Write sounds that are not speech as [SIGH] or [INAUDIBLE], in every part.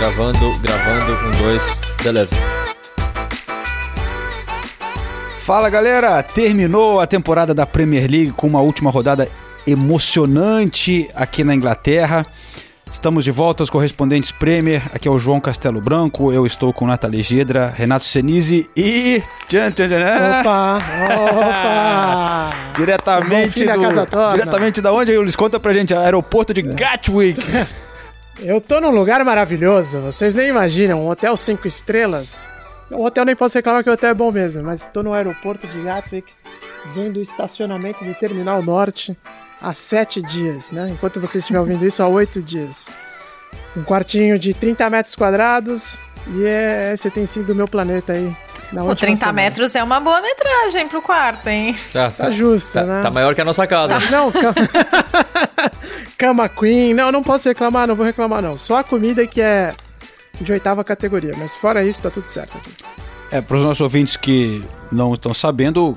Gravando, gravando, um, dois, beleza. Fala galera, terminou a temporada da Premier League com uma última rodada emocionante aqui na Inglaterra. Estamos de volta aos correspondentes Premier. Aqui é o João Castelo Branco. Eu estou com Nathalie Gedra, Renato Senise e. Tchan, tchan, tchan. Opa! [LAUGHS] Opa! diretamente do. Diretamente da onde, Eles Conta pra gente, aeroporto de Gatwick. [LAUGHS] Eu tô num lugar maravilhoso, vocês nem imaginam, um hotel cinco estrelas. O hotel nem posso reclamar que o hotel é bom mesmo, mas estou no aeroporto de Gatwick, vendo o estacionamento do Terminal Norte há sete dias, né? Enquanto você estiver ouvindo isso, há oito dias. Um quartinho de 30 metros quadrados e é, esse tem sido o meu planeta aí. Na 30 semana. metros é uma boa metragem pro quarto, hein? tá, tá justo, tá, né? Tá maior que a nossa casa. Tá, não, [LAUGHS] Cama Queen. Não, não posso reclamar, não vou reclamar, não. Só a comida que é de oitava categoria. Mas fora isso, tá tudo certo aqui. É, para os nossos ouvintes que não estão sabendo,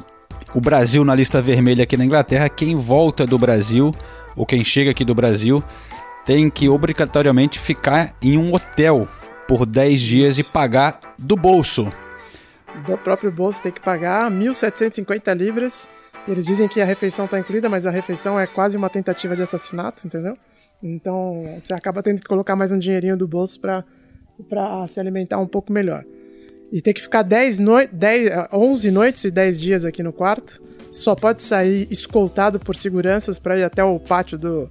o Brasil na lista vermelha aqui na Inglaterra, quem volta do Brasil, ou quem chega aqui do Brasil, tem que obrigatoriamente ficar em um hotel por 10 dias e pagar do bolso. Do próprio bolso tem que pagar 1.750 libras eles dizem que a refeição está incluída, mas a refeição é quase uma tentativa de assassinato, entendeu? Então você acaba tendo que colocar mais um dinheirinho do bolso para se alimentar um pouco melhor. E tem que ficar 10 no... 10, 11 noites e 10 dias aqui no quarto. Só pode sair escoltado por seguranças para ir até o pátio do,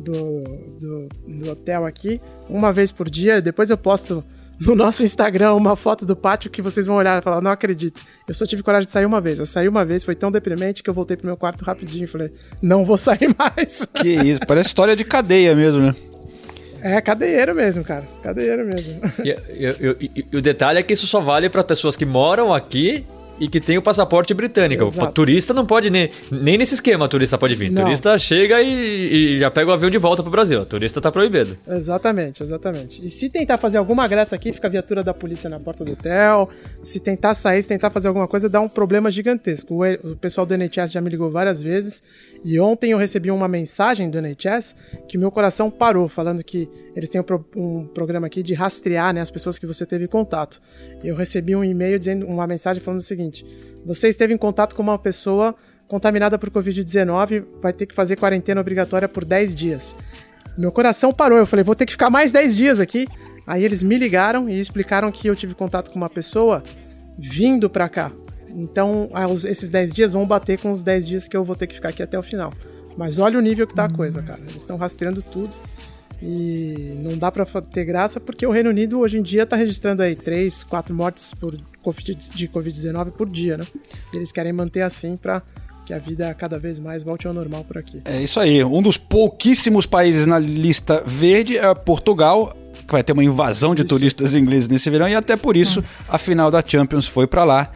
do, do, do hotel aqui, uma vez por dia. Depois eu posto no nosso Instagram uma foto do pátio que vocês vão olhar e falar: não acredito. Eu só tive coragem de sair uma vez. Eu saí uma vez, foi tão deprimente que eu voltei pro meu quarto rapidinho e falei: não vou sair [LAUGHS] mais. Que isso, parece história de cadeia mesmo, né? É, cadeieiro mesmo, cara. Cadeieiro mesmo. E, e, e, e o detalhe é que isso só vale para pessoas que moram aqui e que tem o passaporte britânico. Exato. O turista não pode nem, nem nesse esquema, turista pode vir. Não. Turista chega e, e, já pega o avião de volta pro Brasil. O turista tá proibido. Exatamente, exatamente. E se tentar fazer alguma graça aqui, fica a viatura da polícia na porta do hotel. Se tentar sair, se tentar fazer alguma coisa, dá um problema gigantesco. O, o pessoal do NHS já me ligou várias vezes. E ontem eu recebi uma mensagem do NHS que meu coração parou, falando que eles têm um, pro, programa aqui de rastrear né, as pessoas que você teve contato. Eu recebi um e-mail dizendo uma mensagem falando o seguinte: você esteve em contato com uma pessoa contaminada por Covid-19, vai ter que fazer quarentena obrigatória por 10 dias. Meu coração parou, eu falei, vou ter que ficar mais 10 dias aqui. Aí eles me ligaram e explicaram que eu tive contato com uma pessoa vindo pra cá. Então, esses 10 dias vão bater com os 10 dias que eu vou ter que ficar aqui até o final. Mas olha o nível que tá a coisa, cara. Eles estão rastreando tudo. E não dá para ter graça porque o Reino Unido hoje em dia está registrando aí 3, 4 mortes por COVID, de Covid-19 por dia, né? E eles querem manter assim para que a vida cada vez mais volte ao normal por aqui. É isso aí. Um dos pouquíssimos países na lista verde é Portugal, que vai ter uma invasão de isso. turistas ingleses nesse verão e até por isso Nossa. a final da Champions foi para lá.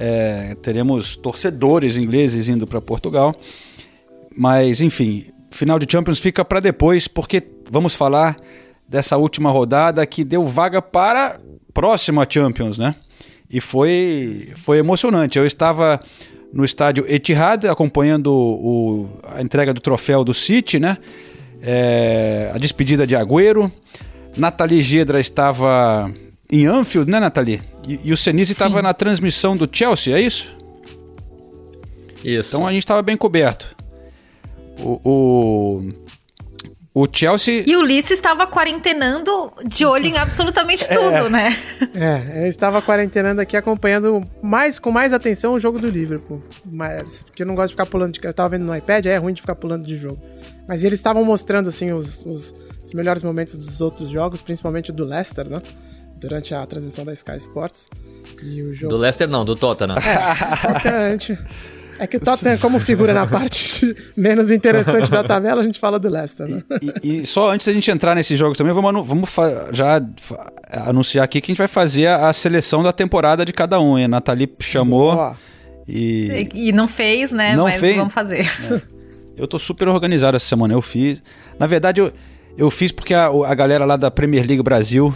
É, teremos torcedores ingleses indo para Portugal. Mas, enfim, final de Champions fica para depois, porque vamos falar dessa última rodada que deu vaga para próxima Champions, né? E foi, foi emocionante. Eu estava no estádio Etihad acompanhando o, a entrega do troféu do City, né? É, a despedida de Agüero. Nathalie Gedra estava em Anfield, né, Nathalie? E, e o Senise estava na transmissão do Chelsea, é isso? Isso. Então a gente estava bem coberto. O, o, o Chelsea. E o Ulisses estava quarentenando de olho em absolutamente [LAUGHS] é. tudo, é. né? É, eu estava quarentenando aqui acompanhando mais com mais atenção o jogo do Liverpool. Mas, porque eu não gosto de ficar pulando de. Eu estava vendo no iPad, é ruim de ficar pulando de jogo. Mas eles estavam mostrando assim os, os, os, melhores momentos dos outros jogos, principalmente o do Leicester, né? Durante a transmissão da Sky Sports. E o jogo... Do Leicester não, do Tottenham. É, É que o Tottenham, como figura na parte [LAUGHS] menos interessante da tabela, a gente fala do Leicester, né? E, e só antes da gente entrar nesse jogo também, vamos, vamos já anunciar aqui que a gente vai fazer a, a seleção da temporada de cada um. hein? A Nathalie chamou e E não fez, né? Não Mas fez? vamos fazer. eu tô super organizado essa semana. Eu fiz. Na verdade, eu, eu fiz porque a, a galera lá da Premier League Brasil,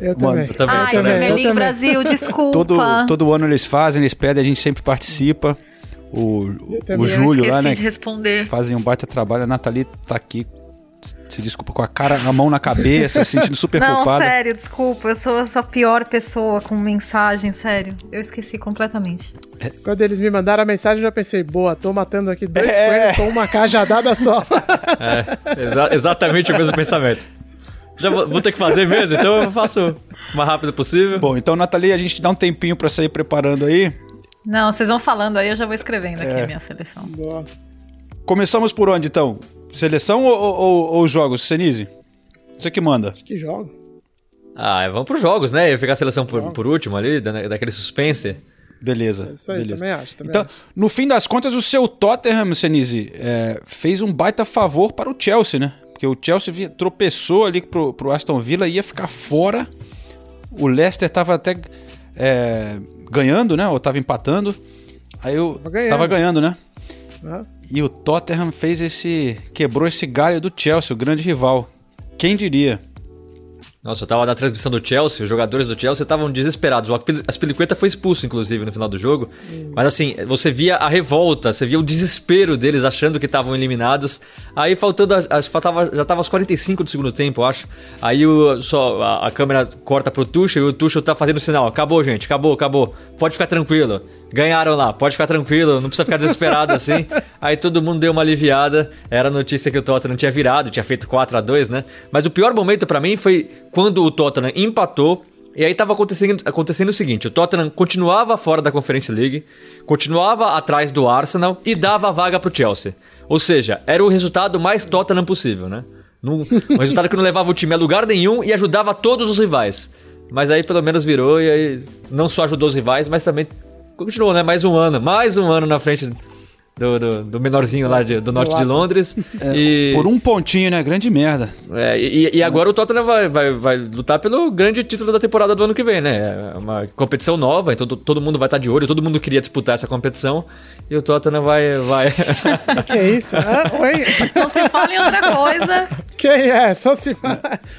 eu Mano, também. eu também, eu Ai, eu também, Premier League. Brasil, [LAUGHS] desculpa. todo, todo ano eles fazem, eles pedem, a gente sempre participa. O, o Júlio lá, né? de responder. Fazem um baita trabalho. A Nathalie tá aqui, se desculpa, com a cara, a mão na cabeça, se sentindo super [LAUGHS] Não, culpada. sério, desculpa. Eu sou, a pior pessoa com mensagem, sério. Eu esqueci completamente. Quando eles me mandaram a mensagem, eu já pensei, boa, tô matando aqui dois É. coelhos com uma cajadada só. [LAUGHS] É, exa- exatamente o mesmo pensamento. Já vou, vou ter que fazer mesmo, então eu faço o mais rápido possível. Bom, então, Nathalie, a gente dá um tempinho pra sair preparando aí. Não, vocês vão falando aí, eu já vou escrevendo É. aqui a minha seleção. Boa. Começamos por onde, então? Seleção ou, ou, ou jogos, Senise? Você que manda. Que jogo. Ah, vamos pros jogos, né? Eu ficar a seleção por, por último ali, da- daquele suspense. Beleza. É isso aí, beleza. também acho, também então, acho. no fim das contas, o seu Tottenham, Senise, é, fez um baita favor para o Chelsea, né? Porque o Chelsea tropeçou ali pro, pro Aston Villa, ia ficar fora. O Leicester tava até é, ganhando, né? Ou tava empatando. Aí eu Tava ganhando. tava ganhando, né? Ah, E o Tottenham fez esse. quebrou esse galho do Chelsea, o grande rival. Quem diria? Nossa, eu tava na transmissão do Chelsea, os jogadores do Chelsea estavam desesperados. O Aspilicueta foi expulso, inclusive, no final do jogo. Mas assim, você via a revolta, você via o desespero deles achando que estavam eliminados. Aí faltando. a- a- faltava, já tava aos 45 do segundo tempo, eu acho. Aí o, só, a, a câmera corta pro Tuchel e o Tuchel tá fazendo sinal. Acabou, gente, acabou, acabou. Pode ficar tranquilo. Ganharam lá, pode ficar tranquilo, não precisa ficar desesperado assim. [LAUGHS] Aí todo mundo deu uma aliviada. Era a notícia que o Tottenham tinha virado, tinha feito 4 a 2 né? Mas o pior momento pra mim foi quando o Tottenham empatou. E aí tava acontecendo, acontecendo o seguinte: o Tottenham continuava fora da Conference League, continuava atrás do Arsenal e dava a vaga pro Chelsea. Ou seja, era o resultado mais Tottenham possível, né? Um resultado que não levava o time a lugar nenhum e ajudava todos os rivais. Mas aí pelo menos virou e aí não só ajudou os rivais, mas também continuou, né? Mais um ano, mais um ano na frente do, do, do menorzinho lá de- do norte de. Londres. e, Por um pontinho, né? Grande merda. é, e, e agora o Tottenham vai, vai, vai lutar pelo grande título da temporada do ano que vem, né? É uma competição nova, então to- todo mundo vai estar de olho, todo mundo queria disputar essa competição. E o Tottenham vai. vai... [LAUGHS] que é isso? Ah, oi? Não se fala em outra coisa. Quem é? Só se...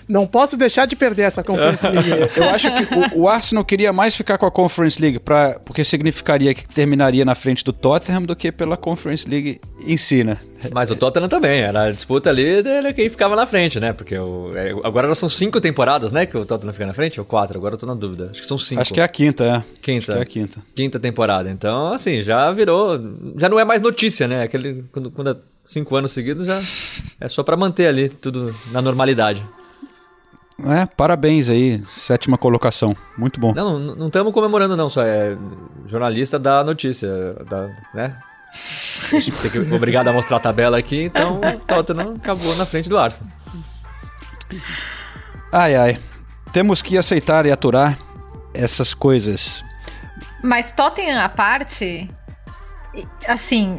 Não posso deixar de perder essa Conference [LAUGHS] League. Eu acho que o, o Arsenal queria mais ficar com a Conference League, pra, porque significaria que terminaria na frente do Tottenham do que pela Conference League em si, né? Mas o Tottenham também, era a disputa ali era quem ficava na frente, né? Porque o, é, agora já são cinco temporadas, né? Que o Tottenham fica na frente, ou quatro? Agora eu tô na dúvida. Acho que são cinco. Acho que é a quinta, é. Quinta. Acho que é a quinta. Quinta temporada. Então, assim, já virou. Já não é mais notícia, né? Aquele. Quando, quando é cinco anos seguidos, já é só pra manter ali tudo na normalidade. É, parabéns aí, sétima colocação. Muito bom. Não, não estamos comemorando, não, só é jornalista da notícia, da, né? Tem que, obrigado a mostrar a tabela aqui, então o Tottenham acabou na frente do Arsenal. Ai, ai. Temos que aceitar e aturar essas coisas. Mas Tottenham à parte, assim,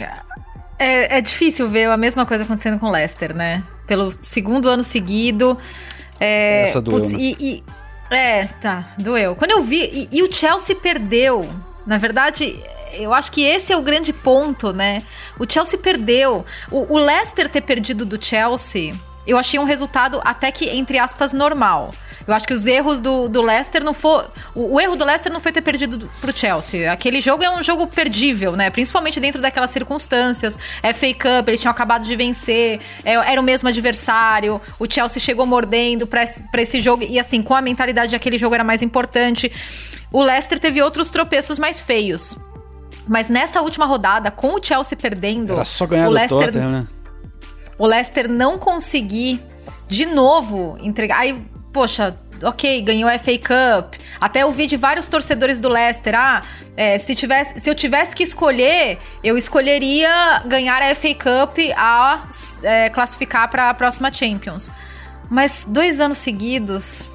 é, é difícil ver a mesma coisa acontecendo com o Leicester, né? Pelo segundo ano seguido. É, Essa doeu, né? e, e- é, tá, doeu. Quando eu vi. E, e o Chelsea perdeu. Na verdade, eu acho que esse é o grande ponto, né? O Chelsea perdeu. O, o Leicester ter perdido do Chelsea. Eu achei um resultado até que, entre aspas, normal. Eu acho que os erros do, do Leicester não foi. O, o erro do Leicester não foi ter perdido do- pro Chelsea. Aquele jogo é um jogo perdível, né? Principalmente dentro daquelas circunstâncias. FA Cup, eles tinham acabado de vencer, é, era o mesmo adversário. O Chelsea chegou mordendo pra esse jogo. E assim, com a mentalidade de aquele jogo era mais importante. O Leicester teve outros tropeços mais feios. Mas nessa última rodada, com o Chelsea perdendo, Era só ganhar o do Leicester Tottenham, né? o Leicester não conseguir de novo entregar. Aí, poxa, ok, ganhou a FA Cup. Até eu vi de vários torcedores do Leicester. Ah, é, se, tivesse, se eu tivesse que escolher, eu escolheria ganhar a FA Cup a é, classificar para a próxima Champions. Mas dois anos seguidos.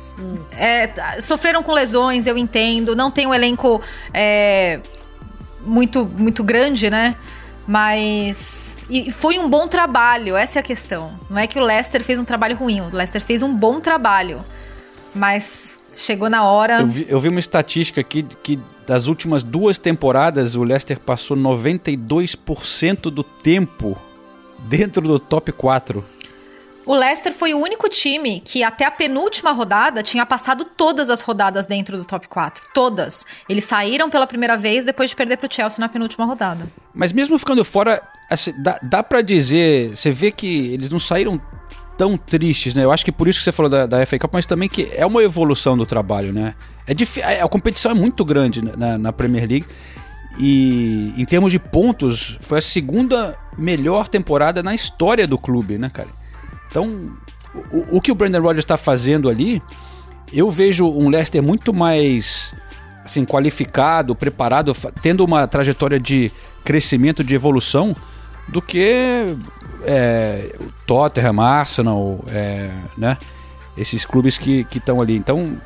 é, t- sofreram com lesões, eu entendo. Não tem um elenco. é, muito, muito grande, né? Mas. E foi um bom trabalho, essa é a questão. Não é que o Leicester fez um trabalho ruim, o Leicester fez um bom trabalho. Mas chegou na hora. Eu vi, eu vi uma estatística aqui que das últimas duas temporadas o Leicester passou 92% do tempo dentro do top 4. O Leicester foi o único time que até a penúltima rodada tinha passado todas as rodadas dentro do top 4. Todas. Eles saíram pela primeira vez depois de perder pro Chelsea na penúltima rodada. Mas mesmo ficando fora, assim, dá, dá para dizer, você vê que eles não saíram tão tristes, né? Eu acho que por isso que você falou da, da FA Cup, mas também que é uma evolução do trabalho, né? É dif... A competição é muito grande na, na Premier League. E em termos de pontos, foi a segunda melhor temporada na história do clube, né, cara? Então, o, o que o Brandon Rodgers está fazendo ali, eu vejo um Leicester muito mais assim, qualificado, preparado, tendo uma trajetória de crescimento, de evolução, do que é, o Tottenham, Arsenal, é, né? Esses clubes que estão ali. Então,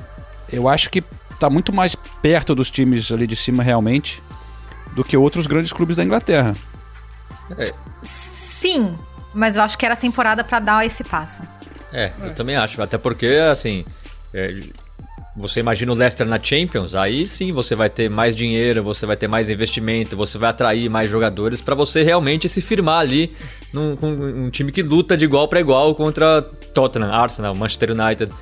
eu acho que está muito mais perto dos times ali de cima realmente do que outros grandes clubes da Inglaterra. É. Sim, mas eu acho que era a temporada para dar esse passo. É, eu também acho. Até porque, assim, é, você imagina o Leicester na Champions, aí sim você vai ter mais dinheiro, você vai ter mais investimento, você vai atrair mais jogadores para você realmente se firmar ali num, um time que luta de igual para igual contra Tottenham, Arsenal, Manchester United.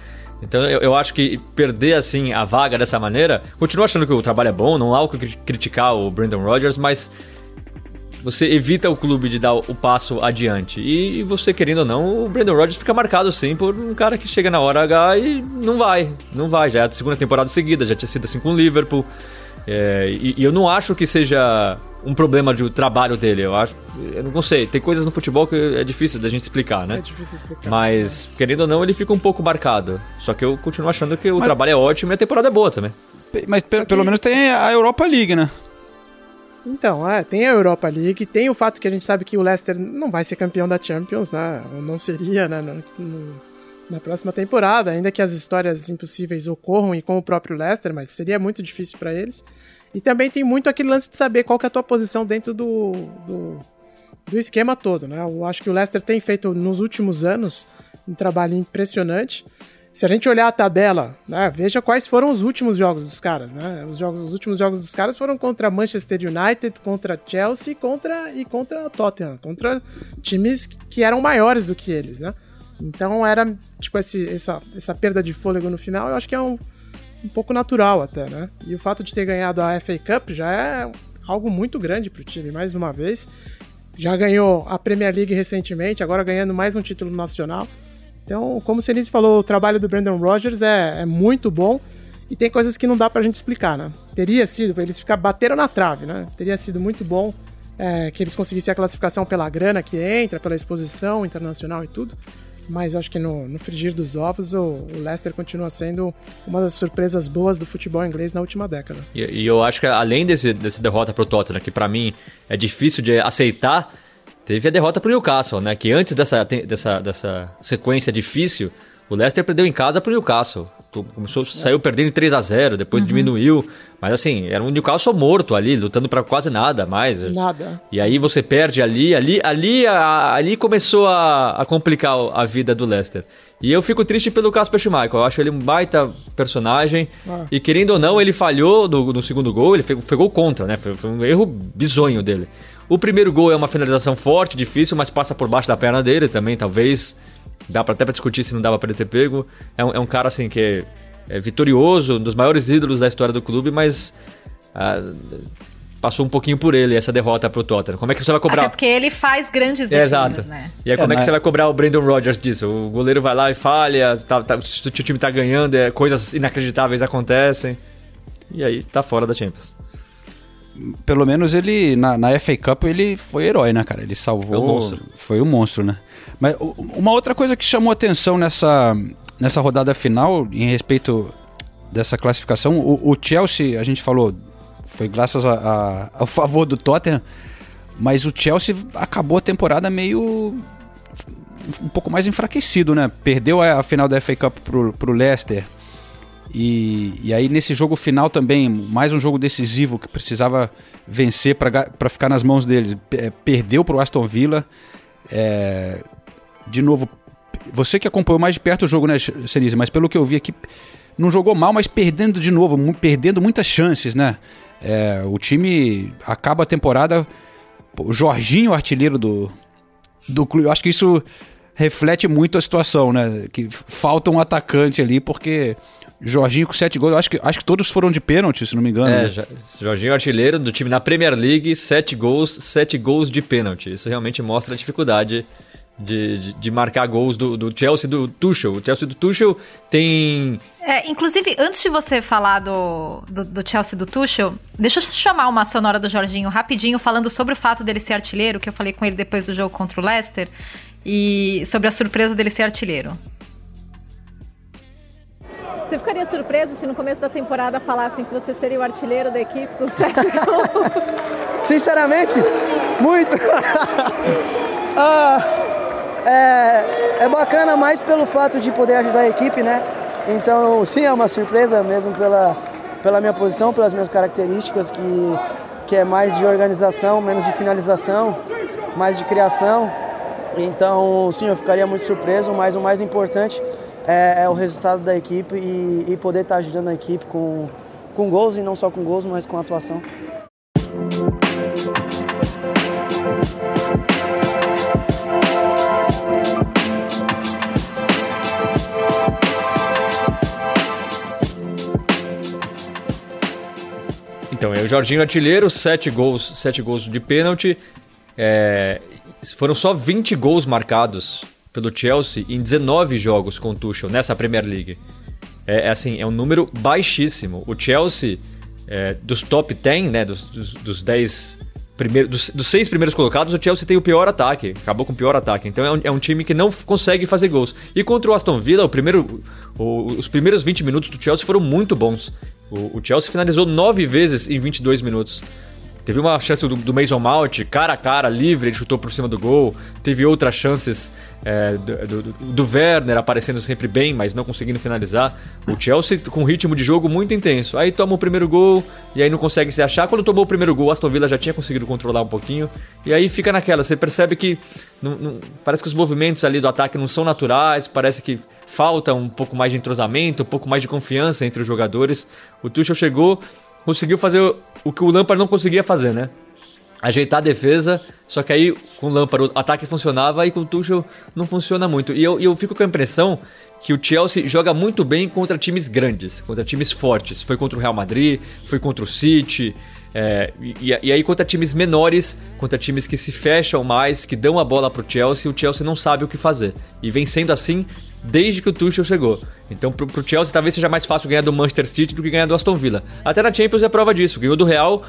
Então eu, eu, acho que perder assim a vaga dessa maneira, continuo achando que o trabalho é bom, não há o que criticar o Brandon Rodgers, mas você evita o clube de dar o passo adiante. E você, querendo ou não, o Brandon Rodgers fica marcado sim por um cara que chega na hora H e não vai. Não vai. Já é a segunda temporada seguida, já tinha sido assim com o Liverpool. É, e, e, eu não acho que seja um problema de trabalho dele. Eu acho. Eu não sei. Tem coisas no futebol que é difícil da gente explicar, né? É difícil explicar. Mas, querendo ou não, ele fica um pouco marcado. Só que eu continuo achando que o Mas... trabalho é ótimo e a temporada é boa também. Mas que... pelo menos tem a Europa League, né? Então, é, tem a Europa League, tem o fato que a gente sabe que o Leicester não vai ser campeão da Champions, né? Não seria, né? No, no, na próxima temporada, ainda que as histórias impossíveis ocorram e com o próprio Leicester, mas seria muito difícil para eles. E também tem muito aquele lance de saber qual que é a tua posição dentro do, do, do esquema todo, né? Eu acho que o Leicester tem feito nos últimos anos um trabalho impressionante. Se a gente olhar a tabela, né, veja quais foram os últimos jogos dos caras, né? Os, jogos, os últimos jogos dos caras foram contra Manchester United, contra Chelsea contra, e contra Tottenham, contra times que eram maiores do que eles, né? Então era, tipo, esse, essa, essa perda de fôlego no final, eu acho que é um, um pouco natural até, né? E o fato de ter ganhado a FA Cup já é algo muito grande pro time, mais uma vez. Já ganhou a Premier League recentemente, agora ganhando mais um título nacional. Então, como o Senise falou, o trabalho do Brandon Rogers é, é, muito bom e tem coisas que não dá pra gente explicar, né? Teria sido, eles ficar bateram na trave, né? Teria sido muito bom é, que eles conseguissem a classificação pela grana que entra, pela exposição internacional e tudo. Mas acho que no, no frigir dos ovos, o, o, Leicester continua sendo uma das surpresas boas do futebol inglês na última década. E, e eu acho que além desse, dessa derrota pro Tottenham, que para mim é difícil de aceitar, Teve a derrota pro Newcastle, né? Que antes dessa, dessa, dessa sequência difícil, o Leicester perdeu em casa pro Newcastle. Começou, saiu perdendo 3 a 0 depois uhum. diminuiu. Mas assim, era um Newcastle morto ali, lutando para quase nada mais. Nada. E aí você perde ali, ali, ali, a, ali começou a, a, complicar a vida do Leicester. E eu fico triste pelo Casper Schmeichel. Eu acho ele um baita personagem. Ah. E querendo ou não, ele falhou no, no segundo gol, ele gol contra, né? Foi, foi um erro bizonho dele. O primeiro gol é uma finalização forte, difícil, mas passa por baixo da perna dele também, talvez. Dá pra, até pra discutir se não dava pra ele ter pego. É um, é um cara, assim, que é, é, vitorioso, um dos maiores ídolos da história do clube, mas... Ah, passou um pouquinho por ele essa derrota pro Tottenham. Como é que você vai cobrar? Até porque ele faz grandes defesas, é, Exato. né? E aí como é, é que você vai cobrar o Brandon Rodgers disso? O goleiro vai lá e falha, tá, tá, o time tá ganhando, é, coisas inacreditáveis acontecem. E aí tá fora da Champions pelo menos ele, na, na FA Cup, ele foi herói, né, cara? Ele salvou. Foi um monstro. Foi um monstro, né? Mas uma outra coisa que chamou atenção nessa, nessa rodada final, em respeito dessa classificação, o, o Chelsea, a gente falou, foi graças a, a, ao favor do Tottenham, mas o Chelsea acabou a temporada meio. um pouco mais enfraquecido, né? Perdeu a, a final da FA Cup pro, pro Leicester E, e aí nesse jogo final também, mais um jogo decisivo que precisava vencer para ficar nas mãos deles. É, perdeu para o Aston Villa. É, de novo, você que acompanhou mais de perto o jogo, né, Senise? Mas pelo que eu vi aqui, não jogou mal, mas perdendo de novo, perdendo muitas chances, né? É, o time acaba a temporada. O Jorginho, artilheiro do, do clube, eu acho que isso reflete muito a situação, né? Que falta um atacante ali, porque Jorginho com sete gols, acho que, acho que todos foram de pênalti, se não me engano. É, né? Jorginho artilheiro do time na Premier League, sete gols, sete gols de pênalti. Isso realmente mostra a dificuldade de, de, de, marcar gols do, do Chelsea do Tuchel. O Chelsea do Tuchel tem. É, inclusive, antes de você falar do, do, do, Chelsea do Tuchel, deixa eu chamar uma sonora do Jorginho rapidinho, falando sobre o fato dele ser artilheiro, que eu falei com ele depois do jogo contra o Leicester, e sobre a surpresa dele ser artilheiro. Surpreso se no começo da temporada falassem que você seria o artilheiro da equipe com sete [LAUGHS] gols? Sinceramente, muito. [LAUGHS] ah, é, é bacana mais pelo fato de poder ajudar a equipe, né? Então, sim, é uma surpresa mesmo pela, pela minha posição, pelas minhas características, que, que é mais de organização, menos de finalização, mais de criação. Então, sim, eu ficaria muito surpreso, mas o mais importante é, é o resultado da equipe e, e poder estar ajudando a equipe com, com gols, e não só com gols, mas com atuação. Então, é o Jorginho artilheiro, 7 gols, sete gols de pênalti. É, foram só 20 gols marcados pelo Chelsea em 19 jogos com o Tuchel nessa Premier League. É, é assim, é um número baixíssimo. O Chelsea, é, dos top 10, né, dos, dos, dos 10 primeiros, dos, dos, seis primeiros colocados, o Chelsea tem o pior ataque. Acabou com o pior ataque. Então é um, é um time que não consegue fazer gols. E contra o Aston Villa, o primeiro, o, os primeiros 20 minutos do Chelsea foram muito bons. O, o Chelsea finalizou nove vezes em 22 minutos. Teve uma chance do, do Mason Mount, cara a cara, livre, ele chutou por cima do gol. Teve outras chances é, do, do, do, Werner aparecendo sempre bem, mas não conseguindo finalizar. O Chelsea com um ritmo de jogo muito intenso. Aí toma o primeiro gol e aí não consegue se achar. Quando tomou o primeiro gol, Aston Villa já tinha conseguido controlar um pouquinho. E aí fica naquela, você percebe que não, não, parece que os movimentos ali do ataque não são naturais, parece que falta um pouco mais de entrosamento, um pouco mais de confiança entre os jogadores. O Tuchel chegou conseguiu fazer o que o Lampard não conseguia fazer, né? Ajeitar a defesa, só que aí com o Lampard o ataque funcionava e com o Tuchel não funciona muito. E eu, eu fico com a impressão que o Chelsea joga muito bem contra times grandes, contra times fortes. Foi contra o Real Madrid, foi contra o City, é, e, e, aí, contra times menores, contra times que se fecham mais, que dão a bola pro Chelsea, o Chelsea não sabe o que fazer. E vem sendo assim desde que o Tuchel chegou. Então, pro, pro Chelsea talvez seja mais fácil ganhar do Manchester City do que ganhar do Aston Villa. Até na Champions é prova disso. Ganhou do Real,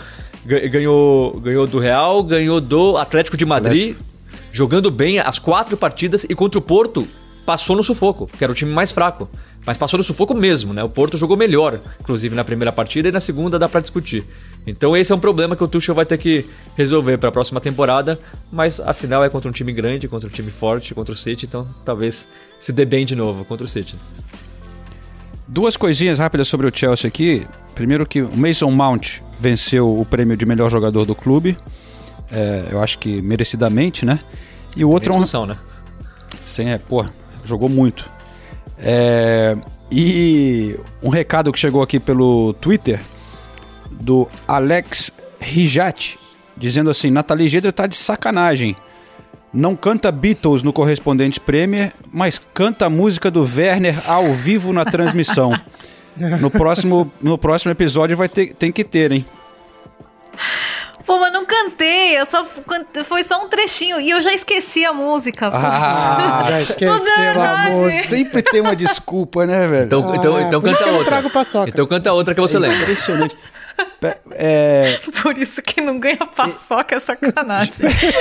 ganhou, ganhou do Real, ganhou do Atlético de Madrid, Atlético. jogando bem as quatro partidas e contra o Porto passou no sufoco, que era o time mais fraco. Mas passou no sufoco mesmo, né? O Porto jogou melhor, inclusive na primeira partida e na segunda dá para discutir. Então esse é um problema que o Tuchel vai ter que resolver para a próxima temporada, mas afinal é contra um time grande, contra um time forte, contra o City, então talvez se dê bem de novo contra o City. Duas coisinhas rápidas sobre o Chelsea aqui. Primeiro que o Mason Mount venceu o prêmio de melhor jogador do clube. É, eu acho que merecidamente, né? E o outro é um... né? Sim, é, pô, jogou muito. É, e um recado que chegou aqui pelo Twitter do Alex Rijat, dizendo assim: Nathalie Gedra tá de sacanagem. Não canta Beatles no correspondente Premier, mas canta a música do Werner ao vivo na transmissão. [LAUGHS] No próximo, no próximo episódio vai ter, tem que ter, hein? Pô, mas não cantei, eu só foi só um trechinho e eu já esqueci a música. Ah, já [LAUGHS] esqueceu a música. Sempre tem uma desculpa, né, velho? Então, então, ah, então canta outra. Então canta outra que você é lembra. Impressionante. [LAUGHS] É... Por isso que não ganha paçoca é sacanagem.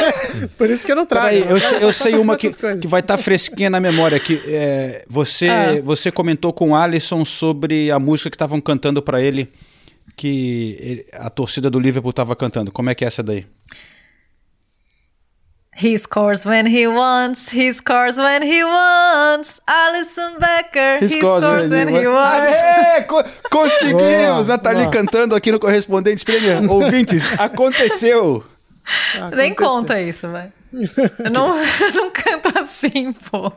[LAUGHS] Por isso que eu não trago. Peraí, eu, sei, eu sei uma que, que vai estar tá fresquinha na memória. Que, é, você, ah. você comentou com o Alisson sobre a música que estavam cantando para ele que a torcida do Liverpool estava cantando. Como é que é essa daí? He scores when he wants, he scores when he wants. Alison Becker, he, scores, when, he wants. Aê, co- conseguimos! Nathalie boa. cantando aqui no Correspondentes Premier. Ouvintes, [LAUGHS] aconteceu! Nem conta isso, vai. Eu não, eu [LAUGHS] não canto assim, pô.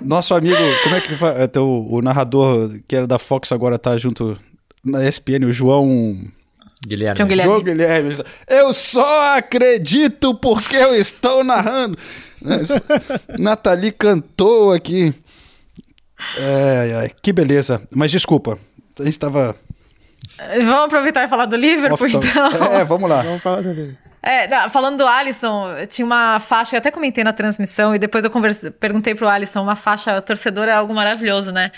Nosso amigo, como é que fa- é teu, o narrador que era da Fox agora tá junto na ESPN, o João... Guilherme. João Guilherme. João Guilherme. Eu só acredito porque eu estou narrando. Nathalie cantou aqui. Ai, ai, que beleza. Mas desculpa, a gente tava... Vamos aproveitar e falar do Liverpool, então. É, vamos lá. Vamos falar dele. É, não, falando do Alisson, tinha uma faixa, eu até comentei na transmissão, e depois eu converse, perguntei pro Alisson, uma faixa torcedor é algo maravilhoso, né?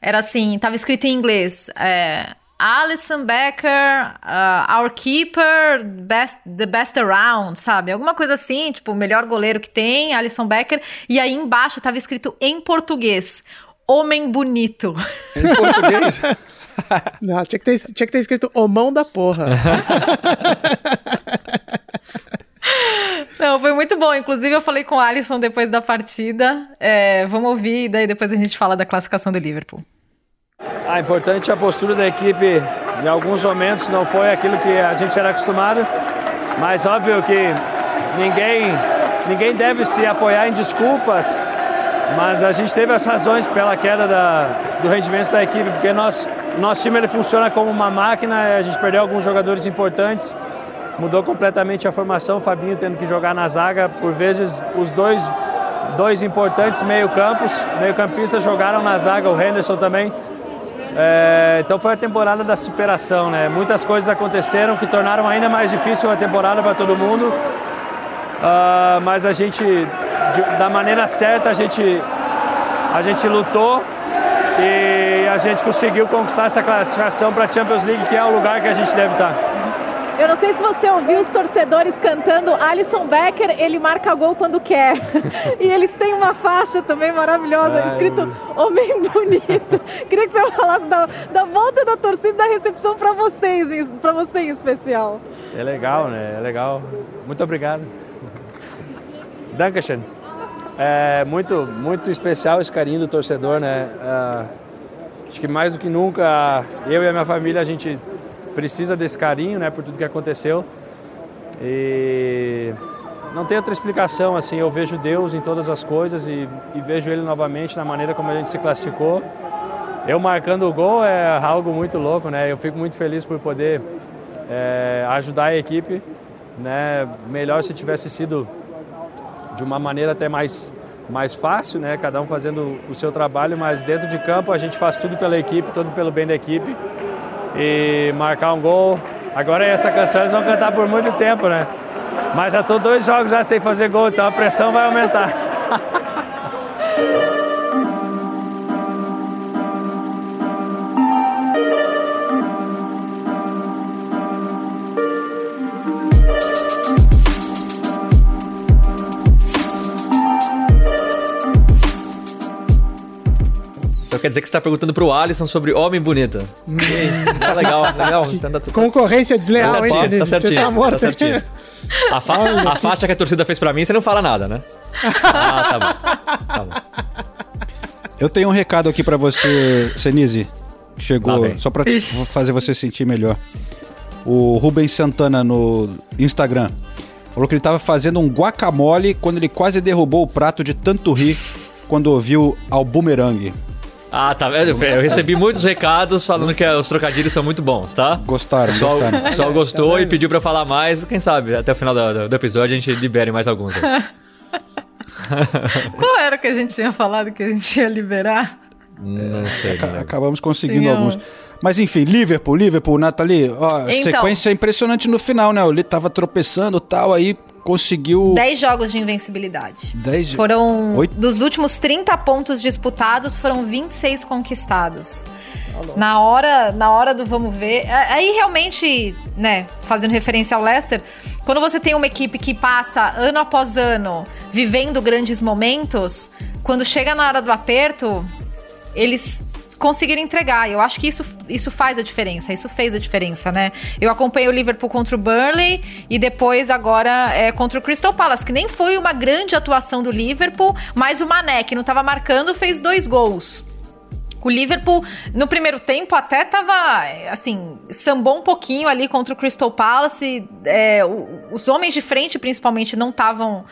Era assim, tava escrito em inglês, é, Alisson Becker, uh, our keeper, best, the best around, sabe? Alguma coisa assim, tipo, o melhor goleiro que tem, Alisson Becker, e aí embaixo tava escrito em português, homem bonito. Em português. [LAUGHS] Não, tinha que, ter, tinha que ter escrito o mão da porra. [LAUGHS] Não, foi muito bom. Inclusive, eu falei com o Alisson depois da partida. É, vamos ouvir, e daí depois a gente fala da classificação do Liverpool. Ah, importante a postura da equipe. Em alguns momentos não foi aquilo que a gente era acostumado, mas óbvio que ninguém, ninguém deve se apoiar em desculpas, mas a gente teve as razões pela queda da, do rendimento da equipe, porque nós, nosso time ele funciona como uma máquina, a gente perdeu alguns jogadores importantes, mudou completamente a formação, o Fabinho tendo que jogar na zaga, por vezes os dois, dois importantes meio-campos, meio-campistas jogaram na zaga, o Henderson também. É, então foi a temporada da superação, né? Muitas coisas aconteceram que tornaram ainda mais difícil a temporada para todo mundo. Ah, mas a gente, de- da maneira certa, a gente, a gente lutou e a gente conseguiu conquistar essa classificação para a Champions League, que é o lugar que a gente deve estar. Eu não sei se você ouviu os torcedores cantando Alisson Becker, ele marca gol quando quer. [LAUGHS] e eles têm uma faixa também maravilhosa, Ah, escrito Homem Bonito. [LAUGHS] Queria que você falasse da, da volta da torcida da recepção para vocês, para você em especial. É legal, né? É legal. Muito obrigado. Dankeschön. É muito, muito especial esse carinho do torcedor, né? Ah, acho que mais do que nunca, eu e a minha família, a gente precisa desse carinho, né? Por tudo que aconteceu. E não tem outra explicação, assim. Eu vejo Deus em todas as coisas e, e vejo Ele novamente na maneira como a gente se classificou. Eu marcando o gol é algo muito louco, né? Eu fico muito feliz por poder é, ajudar a equipe, né? Melhor se tivesse sido de uma maneira até mais mais fácil, né? Cada um fazendo o seu trabalho, mas dentro de campo a gente faz tudo pela equipe, tudo pelo bem da equipe e marcar um gol. Agora essa canção eles vão cantar por muito tempo, né? Mas já tô dois jogos já sem fazer gol, então a pressão vai aumentar. [LAUGHS] quer dizer que você tá perguntando pro Alisson sobre Homem Bonita. Ah, legal, [LAUGHS] legal. Então tá, tá, Concorrência desleal, tá hein, certinho, Denise? tá Você certinho, tá morto. tá certinho. A, fa- a faixa que a torcida fez pra mim, você não fala nada, né? Ah, tá bom. Tá bom. Eu tenho um recado aqui pra você, Senise. Chegou vem. só pra fazer você sentir melhor. O Rubens Santana no Instagram falou que ele tava fazendo um guacamole quando ele quase derrubou o prato de tanto rir quando ouviu ao bumerangue. Ah, tá vendo? Eu recebi muitos recados falando que os trocadilhos são muito bons, tá? Gostaram, pessoal, gostaram. [LAUGHS] o pessoal gostou e pediu pra eu falar mais. Quem sabe até o final do, do episódio a gente libere mais alguns. aí. [LAUGHS] Qual era que a gente tinha falado que a gente ia liberar? Não sei. Aca- né? Acabamos conseguindo Sim, alguns. Mas enfim, Liverpool, Liverpool, Nathalie, ó, Então. sequência impressionante no final, né? Ele tava tropeçando e tal, aí conseguiu 10 jogos de invencibilidade. 10 Foram. Oito? Dos últimos 30 pontos disputados, foram 26 conquistados. Na hora, na hora do vamos ver. a- Aí realmente, né, fazendo referência ao Leicester, quando você tem uma equipe que passa ano após ano vivendo grandes momentos, quando chega na hora do aperto, eles conseguir entregar. Eu acho que isso, isso faz a diferença, isso fez a diferença, né? Eu acompanhei o Liverpool contra o Burnley e depois agora é, contra o Crystal Palace, que nem foi uma grande atuação do Liverpool, mas o Mané, que não estava marcando, fez dois gols. O Liverpool, no primeiro tempo, até tava, assim, sambou um pouquinho ali contra o Crystal Palace. É, os homens de frente, principalmente, não estavam.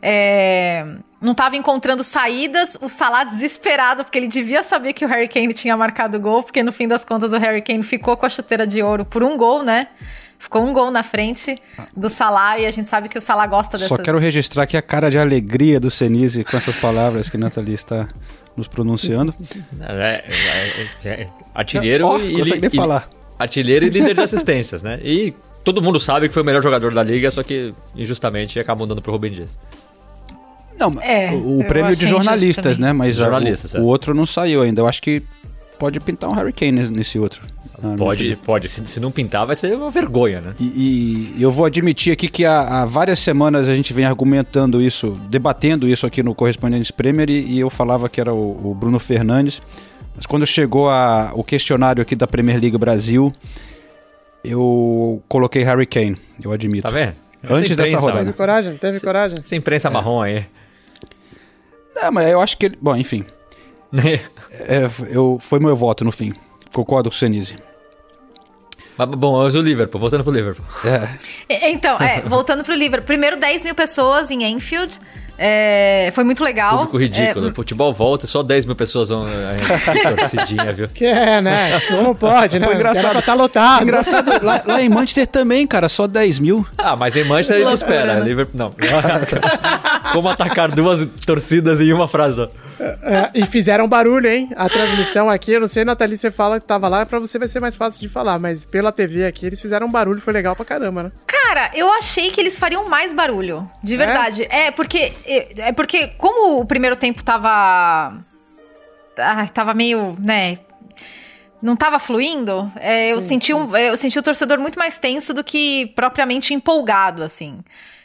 É, não estava encontrando saídas, o Salah desesperado, porque ele devia saber que o Harry Kane tinha marcado o gol, porque no fim das contas o Harry Kane ficou com a chuteira de ouro por um gol, né? Ficou um gol na frente do Salah e a gente sabe que o Salah gosta dessas... Só quero registrar aqui a cara de alegria do Senise com essas palavras que a Nathalie está nos pronunciando. É, é, é, artilheiro oh, e, consegue nem e, falar. Artilheiro e líder de assistências, né? E todo mundo sabe que foi o melhor jogador da liga, só que injustamente acabou dando pro Rubem Dias. Não, é, o prêmio de jornalistas, né? Mas jornalistas, o, o, outro não saiu ainda. Eu acho que pode pintar um Harry Kane nesse outro. Pode, pode. Se, se, não pintar, vai ser uma vergonha, né? E, e eu vou admitir aqui que há, há, várias semanas a gente vem argumentando isso, debatendo isso aqui no Correspondentes Premier e, e eu falava que era o, o, Bruno Fernandes. Mas quando chegou a, o questionário aqui da Premier League Brasil, eu coloquei Harry Kane, eu admito. Tá vendo? Antes dessa rodada. Teve coragem, teve coragem. Sem imprensa marrom aí. É, mas eu acho que ele. Bom, enfim. [LAUGHS] é, eu, foi meu voto no fim. Concordo com o Senise. Bom, hoje o Liverpool, voltando pro Liverpool. É. Então, é, [LAUGHS] voltando pro Liverpool. Primeiro 10 mil pessoas em Enfield. É, foi muito legal. Público ridículo. É, futebol volta, só 10 mil pessoas vão. É, [LAUGHS] torcidinha, viu? Que é, né? Como pode, né? Foi engraçado. Tá lotado. Engraçado, lá, lá, em Manchester também, cara, só 10 mil. Ah, mas em Manchester a gente espera. Né? Liverpool, não. [LAUGHS] Como atacar duas torcidas em uma frase. É, e fizeram barulho, hein? A transmissão aqui, eu não sei, Nathalie, você fala que tava lá, pra você vai ser mais fácil de falar, mas pela TV aqui eles fizeram barulho, foi legal pra caramba, né? Cara, eu achei que eles fariam mais barulho, de verdade. É, é porque, é, é porque como o primeiro tempo tava. Ah, tava meio, né, não estava fluindo, é, eu, senti um, eu senti o torcedor muito mais tenso do que propriamente empolgado, assim.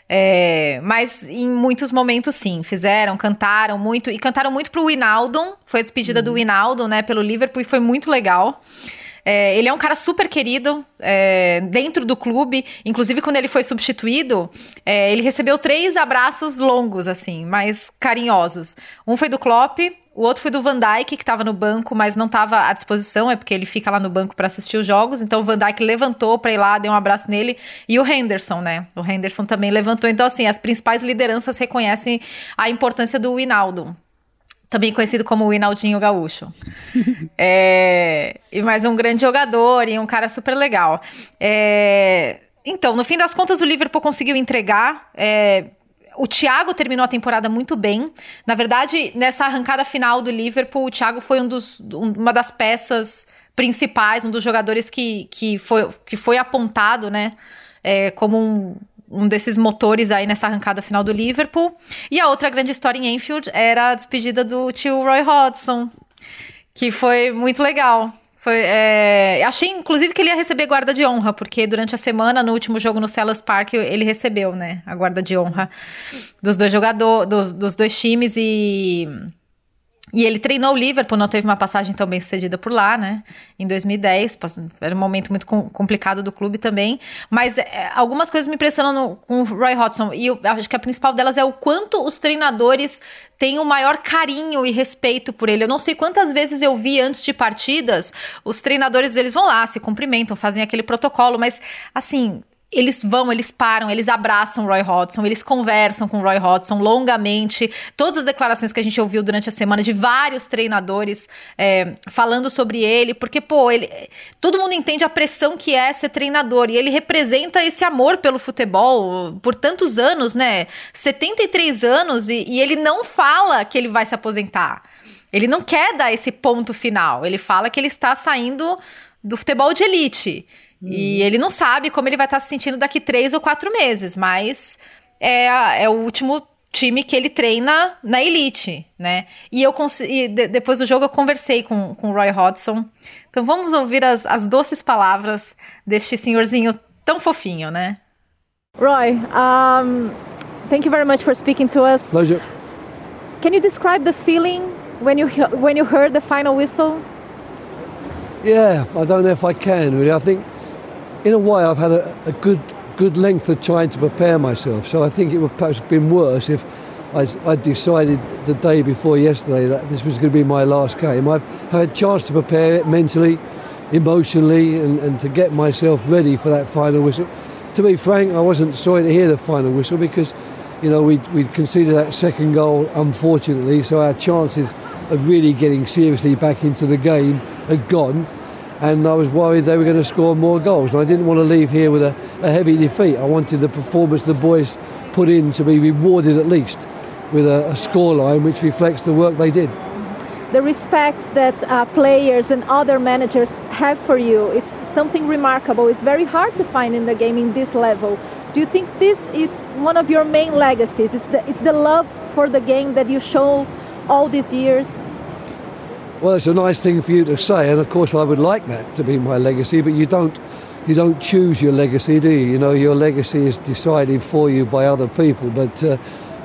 É, mas em muitos momentos, sim, fizeram, cantaram muito. E cantaram muito pro Winaldon. Foi a despedida uhum. do Winaldon, né, pelo Liverpool, e foi muito legal. É, ele é um cara super querido é, dentro do clube. Inclusive, quando ele foi substituído, é, ele recebeu três abraços longos, assim, mais carinhosos. Um foi do Klopp, o outro foi do Van Dijk, que estava no banco, mas não estava à disposição, é porque ele fica lá no banco para assistir os jogos. Então o Van Dijk levantou para ir lá, deu um abraço nele. E o Henderson, né? O Henderson também levantou. Então, assim, as principais lideranças reconhecem a importância do Winaldo também conhecido como o Inaldinho Gaúcho. [LAUGHS] é, e mais um grande jogador e um cara super legal. É, então, no fim das contas, o Liverpool conseguiu entregar. É, o Thiago terminou a temporada muito bem. Na verdade, nessa arrancada final do Liverpool, o Thiago foi um dos, uma das peças principais, um dos jogadores que, que, foi, que foi apontado, né? É, como um, um desses motores aí nessa arrancada final do Liverpool. E a outra grande história em Enfield era a despedida do tio Roy Hodgson, que foi muito legal. Foi, é... Achei, inclusive, que ele ia receber guarda de honra, porque durante a semana, no último jogo no Sellers Park, ele recebeu, né, a guarda de honra dos dois jogadores, dos, dos dois times e e ele treinou o Liverpool, não teve uma passagem tão bem sucedida por lá, né? Em 2010, era um momento muito complicado do clube também. Mas é, algumas coisas me impressionam no, com o Roy Hodgson. E eu acho que a principal delas é o quanto os treinadores têm o maior carinho e respeito por ele. Eu não sei quantas vezes eu vi antes de partidas, os treinadores, eles vão lá, se cumprimentam, fazem aquele protocolo, mas assim, eles vão, eles param, eles abraçam Roy Hodgson, eles conversam com Roy Hodgson longamente. Todas as declarações que a gente ouviu durante a semana de vários treinadores é, falando sobre ele, porque, pô, ele, todo mundo entende a pressão que é ser treinador e ele representa esse amor pelo futebol por tantos anos, né? 73 anos e, e ele não fala que ele vai se aposentar. Ele não quer dar esse ponto final. Ele fala que ele está saindo do futebol de elite. E ele não sabe como ele vai estar se sentindo daqui três ou quatro meses, mas é, é o último time que ele treina na elite, né? E eu e de, depois do jogo eu conversei com, com o Roy Hodgson. Então vamos ouvir as, as doces palavras deste senhorzinho tão fofinho, né? Roy, um, thank you very much for speaking to us. Pleasure. Can you describe the feeling when you when you heard the final whistle? Yeah, I don't know if I can really. I think, in a way, I've had a, a good good length of time to prepare myself. So I think it would perhaps have been worse if I, I decided the day before yesterday that this was going to be my last game. I've had a chance to prepare it mentally, emotionally, and, and to get myself ready for that final whistle. To be frank, I wasn't sorry to hear the final whistle because, you know, we we conceded that second goal unfortunately, so our chances of really getting seriously back into the game had gone. And I was worried they were going to score more goals. And I didn't want to leave here with a, a heavy defeat. I wanted the performance the boys put in to be rewarded at least with a, a scoreline which reflects the work they did. The respect that uh, players and other managers have for you is something remarkable. It's very hard to find in the game in this level. Do you think this is one of your main legacies? It's the, it's the love for the game that you show all these years? Well, it's a nice thing for you to say, and of course I would like that to be my legacy. But you don't, you don't choose your legacy, do you? You know, your legacy is decided for you by other people. But uh,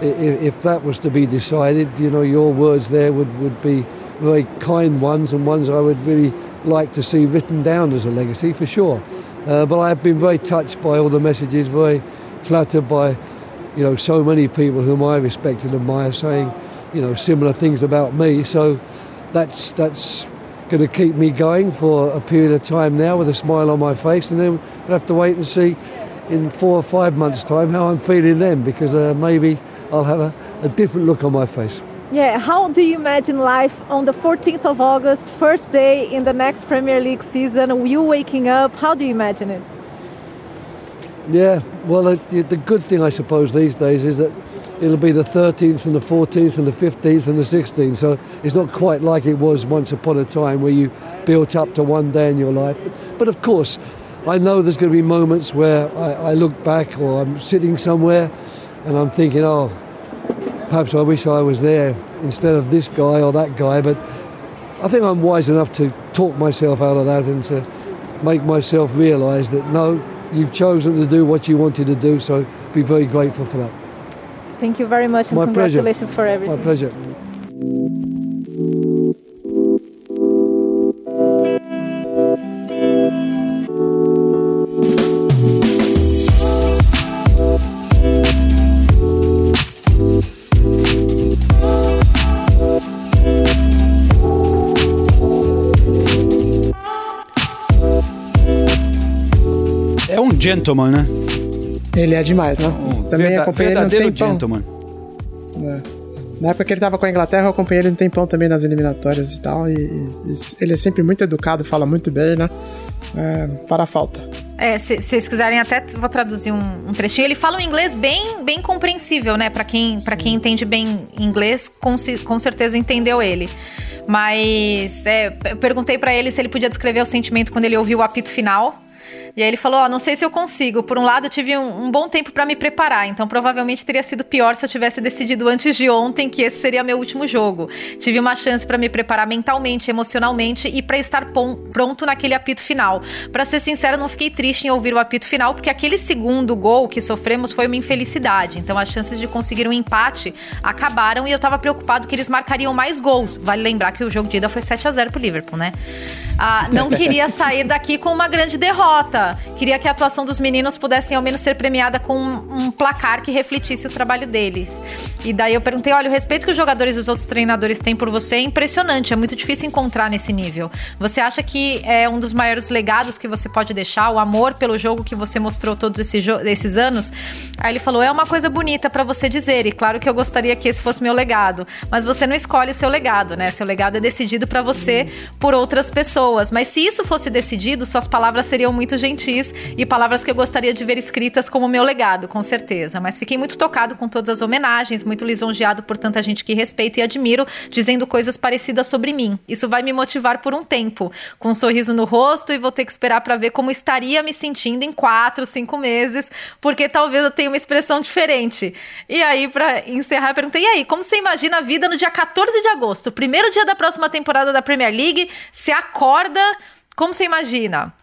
if, that was to be decided, you know, your words there would, would be very kind ones and ones I would really like to see written down as a legacy for sure. Uh, but I have been very touched by all the messages, very flattered by, you know, so many people whom I respect and admire saying, you know, similar things about me. So that's that's going to keep me going for a period of time now with a smile on my face, and then we'll have to wait and see in four or five months' time how I'm feeling then, because uh, maybe I'll have a, a different look on my face. Yeah, how do you imagine life on the 14th of August, first day in the next Premier League season? You waking up, how do you imagine it? Yeah, well, uh, the good thing I suppose these days is that it'll be the 13th and the 14th and the 15th and the 16th. So it's not quite like it was once upon a time where you built up to one day in your life. But of course, I know there's going to be moments where I, I look back or I'm sitting somewhere and I'm thinking, oh, perhaps I wish I was there instead of this guy or that guy. But I think I'm wise enough to talk myself out of that and to make myself realise that no, you've chosen to do what you wanted to do, so be very grateful for that. Thank you very much and My congratulations pleasure. for everything. My pleasure. É um gentleman, né? Ele é demais, né? Um Também verda- acompanhei ele no tempão. gentleman. É. Na época que ele tava com a Inglaterra, eu acompanhei ele um tempão também nas eliminatórias e tal. E, e- e ele é sempre muito educado, fala muito bem, né? É, para a falta. É, se se vocês quiserem até vou traduzir um, um trechinho. Ele fala um inglês bem, bem compreensível, né? Pra quem, pra quem entende bem inglês, com, com certeza entendeu ele. Mas é, eu perguntei pra ele se ele podia descrever o sentimento quando ele ouviu o apito final. E aí ele falou: Ó, não sei se eu consigo. Por um lado, eu tive um, um bom tempo pra me preparar, então provavelmente teria sido pior se eu tivesse decidido antes de ontem que esse seria meu último jogo. Tive uma chance pra me preparar mentalmente, emocionalmente e pra estar pronto naquele apito final. Pra ser sincero, não fiquei triste em ouvir o apito final, porque aquele segundo gol que sofremos foi uma infelicidade. Então as chances de conseguir um empate acabaram e eu tava preocupado que eles marcariam mais gols. Vale lembrar que o jogo de ida foi 7 a 0 pro Liverpool, né? Ah, não queria sair daqui com uma grande derrota. Queria que a atuação dos meninos pudesse ao menos ser premiada com um, um placar que refletisse o trabalho deles. E daí eu perguntei: olha, o respeito que os jogadores e os outros treinadores têm por você é impressionante, é muito difícil encontrar nesse nível. Você acha que é um dos maiores legados que você pode deixar, o amor pelo jogo que você mostrou todos esses, esses anos? Aí ele falou: é uma coisa bonita pra você dizer, e claro que eu gostaria que esse fosse meu legado, mas você não escolhe seu legado, né? Seu legado é decidido pra você por outras pessoas. Mas se isso fosse decidido, suas palavras seriam muito gentis e palavras que eu gostaria de ver escritas como meu legado, com certeza. Mas fiquei muito tocado com todas as homenagens, muito lisonjeado por tanta gente que respeito e admiro, dizendo coisas parecidas sobre mim. Isso vai me motivar por um tempo, com um sorriso no rosto e vou ter que esperar pra ver como estaria me sentindo em quatro, cinco meses, porque talvez eu tenha uma expressão diferente. E aí, pra encerrar, perguntei: e aí, como você imagina a vida no dia 14 de agosto, primeiro dia da próxima temporada da Premier League? Você acorda, como você imagina?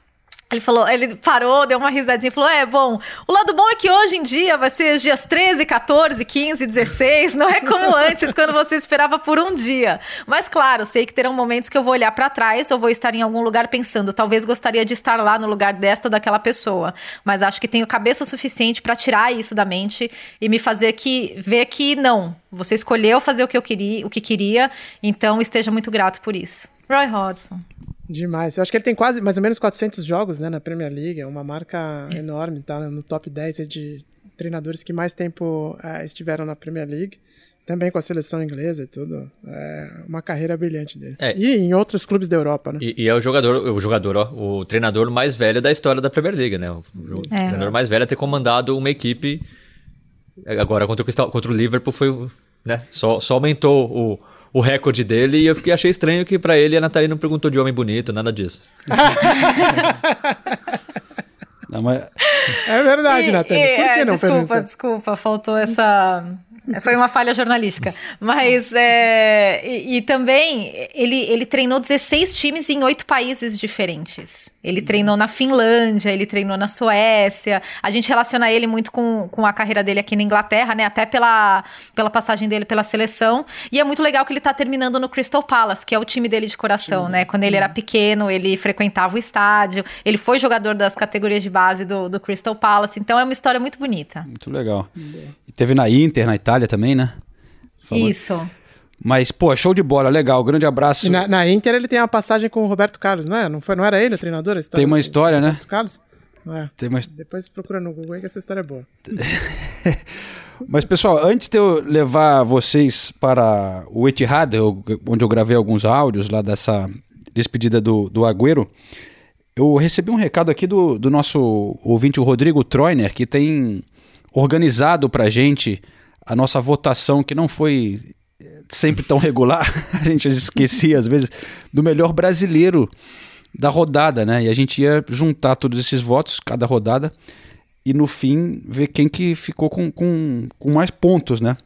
Ele falou, ele parou, deu uma risadinha e falou: É, bom, o lado bom é que hoje em dia vai ser os dias 13, 14, 15, 16, não é como [LAUGHS] antes, quando você esperava por um dia. Mas claro, sei que terão momentos que eu vou olhar para trás ou vou estar em algum lugar pensando, talvez gostaria de estar lá no lugar desta daquela pessoa. Mas acho que tenho cabeça suficiente para tirar isso da mente e me fazer que ver que não. Você escolheu fazer o que eu queria, o que queria, então esteja muito grato por isso. Roy Hodgson. Demais. Eu acho que ele tem quase, mais ou menos 400 jogos né, na Premier League. É uma marca enorme, tá no top 10 de treinadores que mais tempo é, estiveram na Premier League. Também com a seleção inglesa e tudo. É uma carreira brilhante dele. É. E em outros clubes da Europa, né? E, e é o jogador, o jogador, ó, o treinador mais velho da história da Premier League, né? O, o É. treinador mais velho a ter comandado uma equipe. Agora contra o, contra o Liverpool foi, né? Só, só aumentou o, o recorde dele e eu fiquei achei estranho que pra ele a Nathalie não perguntou de homem bonito, nada disso. [LAUGHS] Não, mas É verdade, E- Nathalie. e- Por que é, não Desculpa, pergunta? desculpa, faltou essa. [LAUGHS] Foi uma falha jornalística. Mas, é, e, e também, ele, ele treinou 16 times em oito países diferentes. Ele treinou na Finlândia, ele treinou na Suécia. A gente relaciona ele muito com, com a carreira dele aqui na Inglaterra, né? Até pela, pela passagem dele pela seleção. E é muito legal que ele tá terminando no Crystal Palace, que é o time dele de coração, né? Quando ele era pequeno, ele frequentava o estádio. Ele foi jogador das categorias de base do, do Crystal Palace. Então é uma história muito bonita. muito legal. E teve na Inter, na Itália também, né? Isso. Mas, pô, show de bola, legal. Grande abraço. Na, na Inter ele tem uma passagem com o Roberto Carlos, não é? Não, foi, não era ele o treinador? a história Tem uma história, né? Roberto Carlos? É. Tem uma... Depois procura no Google aí que essa história é boa. [LAUGHS] Mas, pessoal, antes de eu levar vocês para o Etihad, eu- onde eu gravei alguns áudios lá dessa despedida do, do Agüero, eu recebi um recado aqui do, do nosso ouvinte, o Rodrigo Troiner, que tem organizado pra gente a nossa votação, que não foi sempre tão regular, [LAUGHS] a gente esquecia às vezes, do melhor brasileiro da rodada, né? E a gente ia juntar todos esses votos, cada rodada, e no fim ver quem que ficou com, com, com mais pontos, né?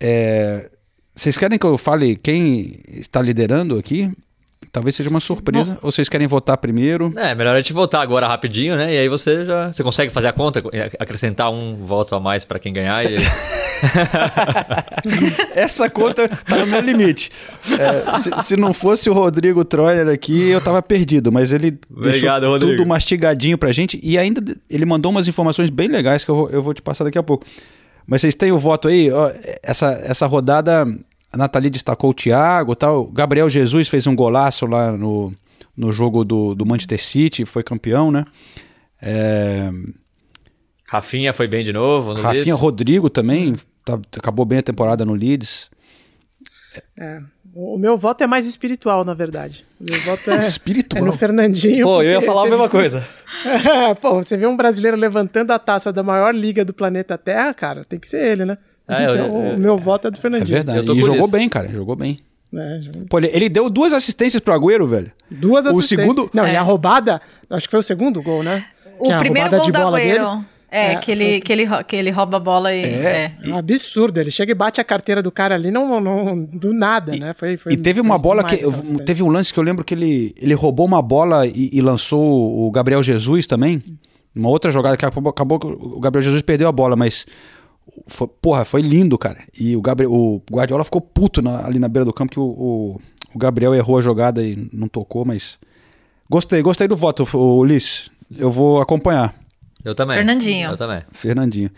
É, vocês querem que eu fale quem está liderando aqui? Talvez seja uma surpresa. Ou vocês querem votar primeiro? É, melhor a gente votar agora rapidinho, né? E aí você já. Você consegue fazer a conta, acrescentar um voto a mais pra quem ganhar e. [LAUGHS] Essa conta tá no meu limite. É, se, se não fosse o Rodrigo Troyer aqui, eu tava perdido, mas ele Obrigado, deixou Rodrigo. tudo mastigadinho pra gente e ainda ele mandou umas informações bem legais que eu vou, eu vou te passar daqui a pouco. Mas vocês têm o voto aí? Essa, essa rodada, a Nathalie destacou o Thiago tal. O Gabriel Jesus fez um golaço lá no, no jogo do, do Manchester City, foi campeão, né? É, Rafinha foi bem de novo. No Rafinha Leeds. Rodrigo também tá- acabou bem a temporada no Leeds. É. O meu voto é mais espiritual, na verdade. O meu voto é, [LAUGHS] Espiritual? é no Fernandinho. Pô, eu ia falar a mesma viu- coisa. [LAUGHS] É, Pô, você vê um brasileiro levantando a taça da maior liga do planeta Terra, cara, tem que ser ele, né? É, eu- então, eu- o meu voto é do É Fernandinho. verdade. Eu tô E jogou isso. bem, cara. Jogou bem. É, Pô, ele, ele deu duas assistências pro Agüero, velho. Duas O assistências. segundo- Não, É. e a roubada, acho que foi o segundo gol, né? O Que é primeiro gol de do bola Agüero. dele. É, É, que, ele, que, ele, que ele rouba a bola e. É. É um absurdo. Ele chega e bate a carteira do cara ali não, não, do nada, né? Foi, foi, E teve foi uma bola que. Teve um lance que eu lembro que ele, ele roubou uma bola e, e lançou o Gabriel Jesus também. Uma outra jogada que acabou, acabou que o Gabriel Jesus perdeu a bola, mas. Foi, porra, foi lindo, cara. E o, Gabriel, o Guardiola ficou puto na- ali na beira do campo que o, o, o Gabriel errou a jogada e não tocou, mas. Gostei, gostei do voto, o Ulisses. Eu vou acompanhar. Eu também. Fernandinho. Eu também. Fernandinho.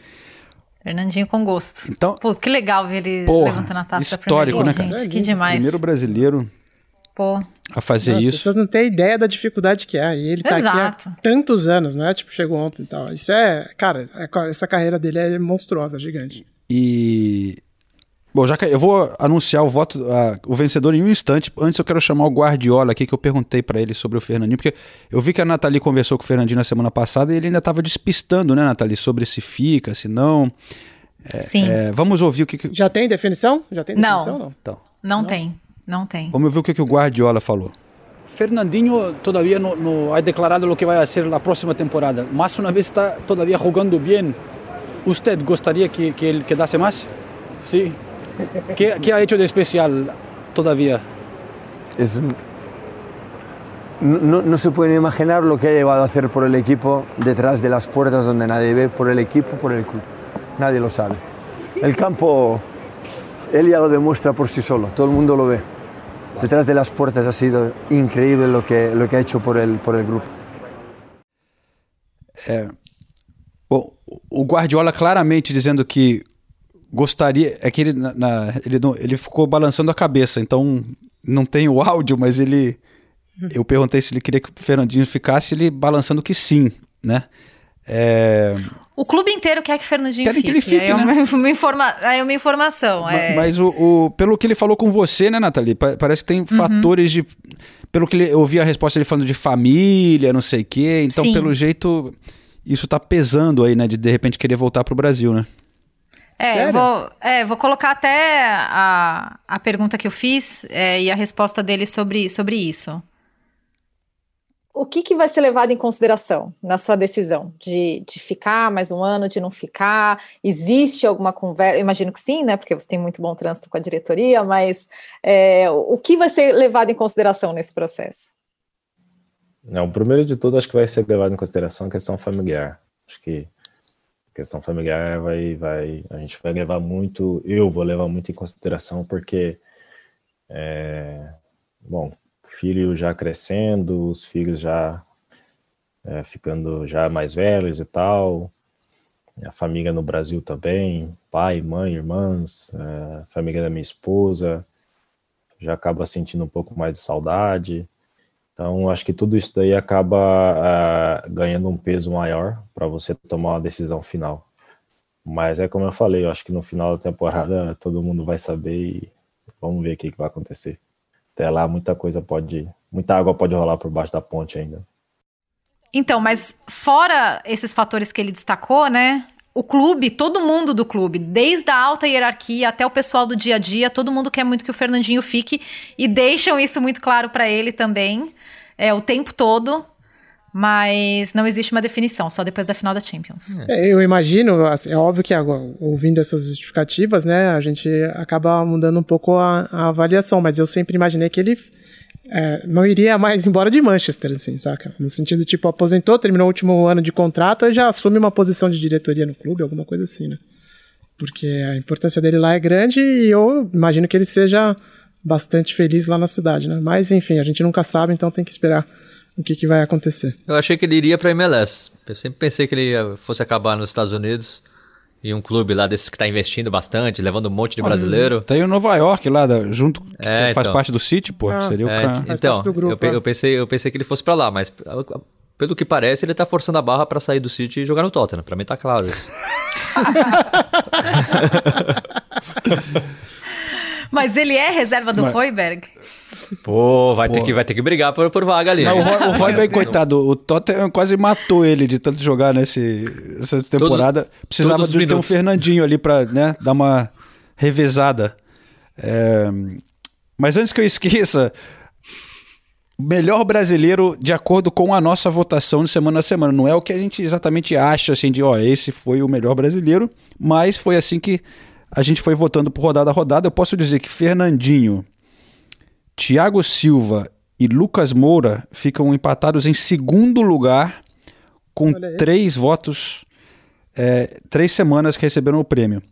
Fernandinho com gosto. Então, Pô, que legal ver ele Porra, levantando a taça histórico, né, cara? Gente. Que demais. primeiro brasileiro Pô. a fazer Não, As isso. pessoas não têm ideia da dificuldade que é. E ele tá Exato. aqui há tantos anos, né? Tipo, chegou ontem e tal. Isso é, cara, é- essa carreira dele é monstruosa, gigante. E. Bom, já que eu vou anunciar o voto, o vencedor em um instante. Antes eu quero chamar o Guardiola aqui, que eu perguntei pra ele sobre o Fernandinho, porque eu vi que a Nathalie conversou com o Fernandinho na semana passada e ele ainda tava despistando, né, Nathalie, sobre se fica, se não. Sim. É, vamos ouvir o que. que- Já tem definição? Já tem Não. definição? Não. Então, Não, tem. Não tem. vamos ouvir o que, que o Guardiola falou. Fernandinho todavía no, no ha declarado lo que va a hacer la próxima temporada. Más una vez está todavía jugando bien. ¿Usted gustaría que, que él quedase más? Sí. ¿Qué, qué ha hecho de especial todavía? Isn't no, no se pueden imaginar lo que ha llevado a hacer por el equipo detrás de las puertas donde nadie ve, por el equipo, por el club. Nadie lo sabe. El campo, él ya lo demuestra por sí solo, todo el mundo lo ve. Detrás de las puertas ha sido increíble lo que, lo que ha hecho por el, por el grupo. É, bom, o Guardiola claramente dizendo que gostaria. É que ele, na, na- ele, não- ele ficou balançando a cabeça, então não tem o áudio, mas ele. Eu perguntei se ele queria que o Fernandinho ficasse, ele balançando que sim, né? É, O clube inteiro quer que o Fernandinho Querem que fique. ele fique, é, uma, né? uma [LAUGHS] informa... é uma informação. ma- é. Mas o, o- pelo que ele falou com você, né, Nathalie? pa- Parece que tem Uhum. fatores de. Pelo que ele, eu ouvi a resposta dele falando de família, não sei o quê. Então, Sim. pelo jeito, isso tá pesando aí, né? De de repente querer voltar pro Brasil, né? É, eu vou, é, vou colocar até a, a pergunta que eu fiz é, e a resposta dele sobre, sobre isso. O que, que vai ser levado em consideração na sua decisão de, de ficar mais um ano, de não ficar? Existe alguma conversa? Imagino que sim, né? Porque você tem muito bom trânsito com a diretoria, mas é, o que vai ser levado em consideração nesse processo? Não, primeiro de tudo, acho que vai ser levado em consideração a questão familiar. Acho que a questão familiar vai, vai, a gente vai levar muito, eu vou levar muito em consideração, porque, é, bom, filho já crescendo, os filhos já é, ficando já mais velhos e tal, a família no Brasil também, pai, mãe, irmãs, é, família da minha esposa, já acaba sentindo um pouco mais de saudade. Então, acho que tudo isso daí acaba ah, ganhando um peso maior para você tomar uma decisão final. Mas é como eu falei, eu acho que no final da temporada todo mundo vai saber e vamos ver o que, que vai acontecer. Até lá, muita coisa pode. Muita água pode rolar por baixo da ponte ainda. Então, mas fora esses fatores que ele destacou, né? O clube, todo mundo do clube, desde a alta hierarquia até o pessoal do dia a dia, todo mundo quer muito que o Fernandinho fique e deixam isso muito claro para ele também, é o tempo todo. Mas não existe uma definição, só depois da final da Champions. É, Eu imagino, assim, é óbvio que agora, ouvindo essas justificativas, né, a gente acaba mudando um pouco a, a avaliação, mas eu sempre imaginei que ele é, não iria mais embora de Manchester, assim, saca? No sentido, tipo, aposentou, terminou o último ano de contrato, aí já assume uma posição de diretoria no clube, alguma coisa assim, né? Porque a importância dele lá é grande e eu imagino que ele seja bastante feliz lá na cidade, né? Mas, enfim, a gente nunca sabe, então tem que esperar o que, que vai acontecer. Eu achei que ele iria pra MLS. Eu sempre pensei que ele fosse acabar nos Estados Unidos. E um clube lá desses que tá investindo bastante, levando um monte de brasileiro. Tem o Nova York lá, da- junto, que É, faz então. parte do City, pô. Ah. seria o É, cara. então, eu, é. pe- eu pensei, eu pensei que ele fosse pra lá, mas pelo que parece, ele tá forçando a barra pra sair do City e jogar no Tottenham. Pra mim tá claro isso. [LAUGHS] [LAUGHS] Mas ele é reserva do Mas- Hoiberg? Pô, vai, Ter, Pô. que, vai ter que brigar por, por vaga ali. Mas o, né? O Royberg, coitado, o Tottenham quase matou ele de tanto jogar nesse, essa temporada. Precisava todos os de ter um. Fernandinho ali pra né, dar uma revezada. É, mas antes que eu esqueça, melhor brasileiro de acordo com a nossa votação de semana a semana. Não é o que a gente exatamente acha, assim, de ó, esse foi o melhor brasileiro, mas foi assim que a gente foi votando por rodada a rodada. Eu posso dizer que Fernandinho, Thiago Silva e Lucas Moura ficam empatados em segundo lugar, com três votos, é, três semanas que receberam o prêmio.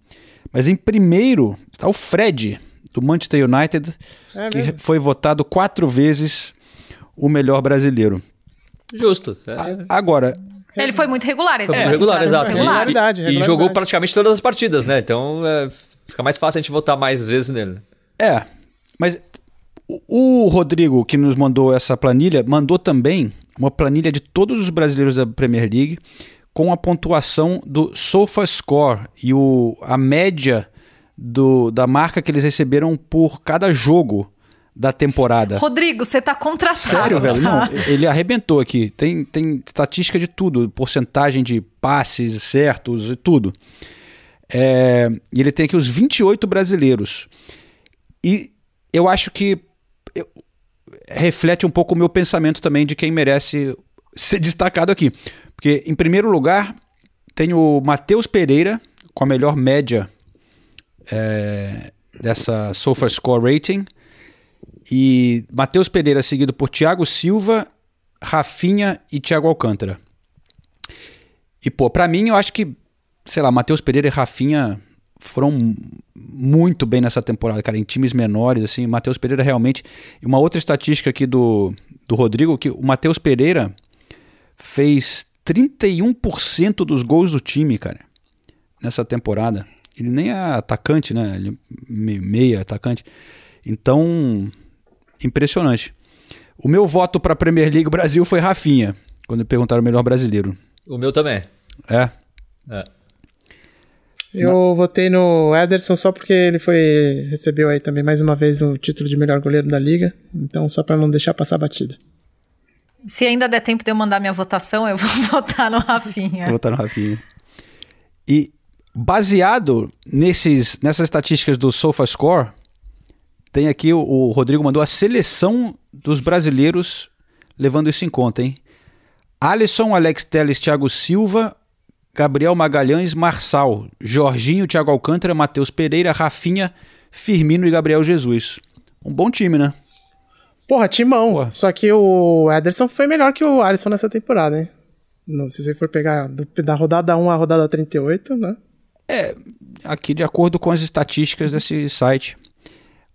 Mas em primeiro está o Fred, do Manchester United, É que mesmo? foi votado quatro vezes o melhor brasileiro. Justo. é. Agora, Ele foi muito regular. Ele Foi muito regular, exato. Regular. Regularidade, E, e jogou praticamente todas as partidas, né? Então é, fica mais fácil a gente votar mais vezes nele. É, mas o o Rodrigo, que nos mandou essa planilha, mandou também uma planilha de todos os brasileiros da Premier League com a pontuação do SofaScore e o, a média do, da marca que eles receberam por cada jogo da temporada. Rodrigo, você tá contratado. Sério, velho? tá? Não, ele arrebentou aqui. Tem, tem estatística de tudo, porcentagem de passes certos e tudo. É, e ele tem aqui os 28 brasileiros. E eu acho que eu- reflete um pouco o meu pensamento também de quem merece ser [LAUGHS] destacado aqui. Porque, em primeiro lugar, tem o Matheus Pereira, com a melhor média é, dessa SofaScore Rating. E Matheus Pereira seguido por Thiago Silva Rafinha e Thiago Alcântara. E, pô, pra mim, eu acho que, sei lá, Matheus Pereira e Rafinha foram muito bem nessa temporada, cara, em times menores, assim. Matheus Pereira realmente. E uma outra estatística aqui do, do Rodrigo, que o Matheus Pereira fez 31% dos gols do time, cara, nessa temporada. Ele nem é atacante, né? Ele é meia atacante. Então, impressionante. O meu voto para a Premier League Brasil foi Rafinha, quando me perguntaram o melhor brasileiro. O meu também. É. É. Eu Não. votei no Ederson só porque ele foi recebeu aí também mais uma vez o título de melhor goleiro da liga. Então, só para não deixar passar batida. Se ainda der tempo de eu mandar minha votação, eu vou [LAUGHS] votar no Rafinha. Vou votar no Rafinha. E baseado nesses, nessas estatísticas do SofaScore, tem aqui o, o Rodrigo mandou a seleção dos brasileiros levando isso em conta, hein? Alisson, Alex Telles, Thiago Silva, Gabriel Magalhães, Marçal, Jorginho, Thiago Alcântara, Matheus Pereira, Rafinha, Firmino e Gabriel Jesus. Um bom time, né? Porra, timão. Porra. Só que o Ederson foi melhor que o Alisson nessa temporada, hein? Não, se você for pegar do, da rodada 1 à rodada 38, né? É, aqui de acordo com as estatísticas desse site,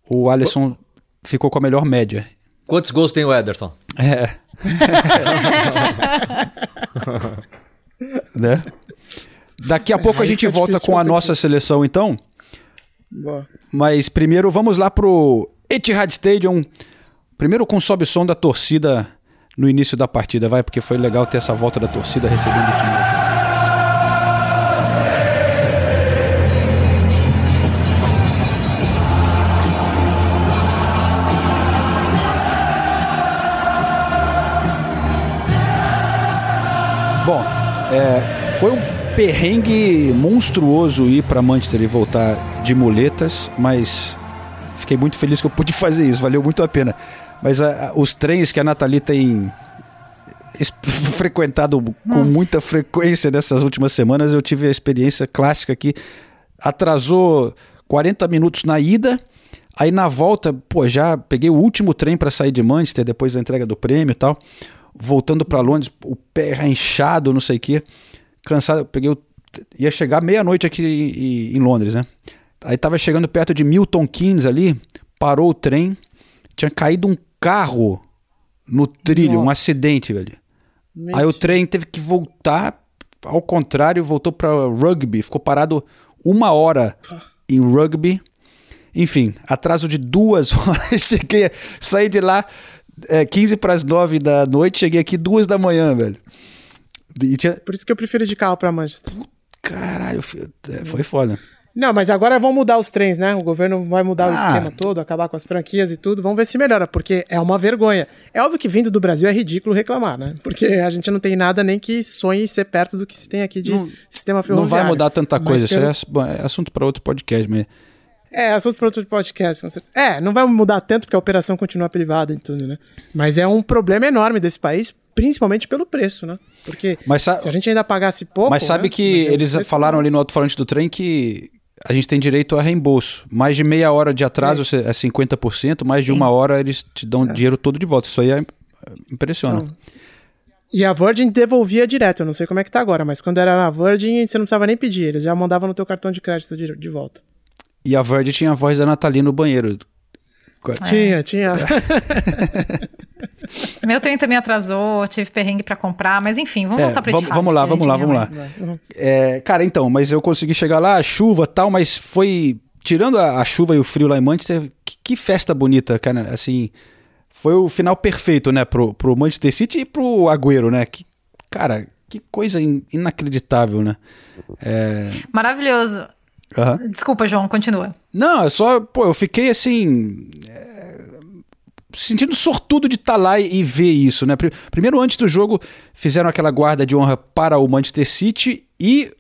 o Alisson ficou com a melhor média. Quantos gols tem o Ederson? É. [LAUGHS] né? Daqui a é, pouco a gente volta com a nossa seleção, então. Boa. Mas primeiro vamos lá pro Etihad Stadium. Primeiro com sobe som da torcida no início da partida, vai, porque foi legal ter essa volta da torcida recebendo o time. É, foi um perrengue monstruoso ir para Manchester e voltar de muletas, mas fiquei muito feliz que eu pude [LAUGHS] fazer isso, valeu muito a pena. Mas a, a, os trens que a Nathalie tem [LAUGHS] frequentado Nossa. com muita frequência nessas últimas semanas, eu tive a experiência clássica que atrasou 40 minutos na ida, aí na volta, pô, já peguei o último trem para sair de Manchester depois da entrega do prêmio e tal voltando para Londres, o pé já inchado, não sei o quê. Cansado, peguei o, ia chegar meia-noite aqui em, em, Londres, né? Aí tava chegando perto de Milton Keynes ali, parou o trem, tinha caído um carro no trilho, Nossa. um acidente, velho. Aí o trem teve que voltar, ao contrário, voltou para Rugby, ficou parado uma hora em Rugby. Enfim, atraso de duas [LAUGHS] horas, cheguei, saí de lá, é, 15 para as 9 da noite, cheguei aqui duas da manhã, velho. Tinha... Por isso que eu prefiro ir de carro para Manchester. Caralho, é, foi foda. Não, mas agora vão mudar os trens, né? O governo vai mudar ah. o esquema todo, acabar com as franquias e tudo. Vamos ver se melhora, porque é uma vergonha. É óbvio que vindo do Brasil é ridículo reclamar, né? Porque a gente não tem nada nem que sonhe ser perto do que se tem aqui de não, sistema ferroviário. Não vai mudar tanta coisa, pelo... isso é, é assunto para outro podcast, mas é, assunto para outro podcast. É, não vai mudar tanto porque a operação continua privada e tudo, né? Mas é um problema enorme desse país, principalmente pelo preço, né? Porque se a gente ainda pagasse pouco. Mas sabe né? que mas eles falaram ali no alto-falante do trem que a gente tem direito a reembolso. Mais de meia hora de atraso é, é 50%, mais de Sim. uma hora eles te dão é. dinheiro todo de volta. Isso aí é, impressiona. São... E a Virgin devolvia direto, eu não sei como é que tá agora, mas quando era na Virgin, você não precisava nem pedir, eles já mandavam no teu cartão de crédito de, de volta. E a Verdi tinha a voz da Nathalie no banheiro. Tinha, tinha. [LAUGHS] Meu trem também atrasou, tive perrengue para comprar, mas enfim, vamos é, voltar pra vamos, vamos lá, vamos lá, vamos lá. É, cara, então, mas eu consegui chegar lá, chuva tal, mas foi. Tirando a, a, chuva e o frio lá em Manchester, que, que, festa bonita, cara. Assim, foi o final perfeito, né, pro, pro Manchester City e pro Agüero, né? Que, cara, que coisa in, inacreditável, né? É... Maravilhoso. Uhum. Desculpa, João, continua. Não, é só, pô, eu fiquei assim. É, sentindo sortudo de estar tá lá e, e, ver isso, né? Primeiro, antes do jogo, fizeram aquela guarda de honra para o Manchester City e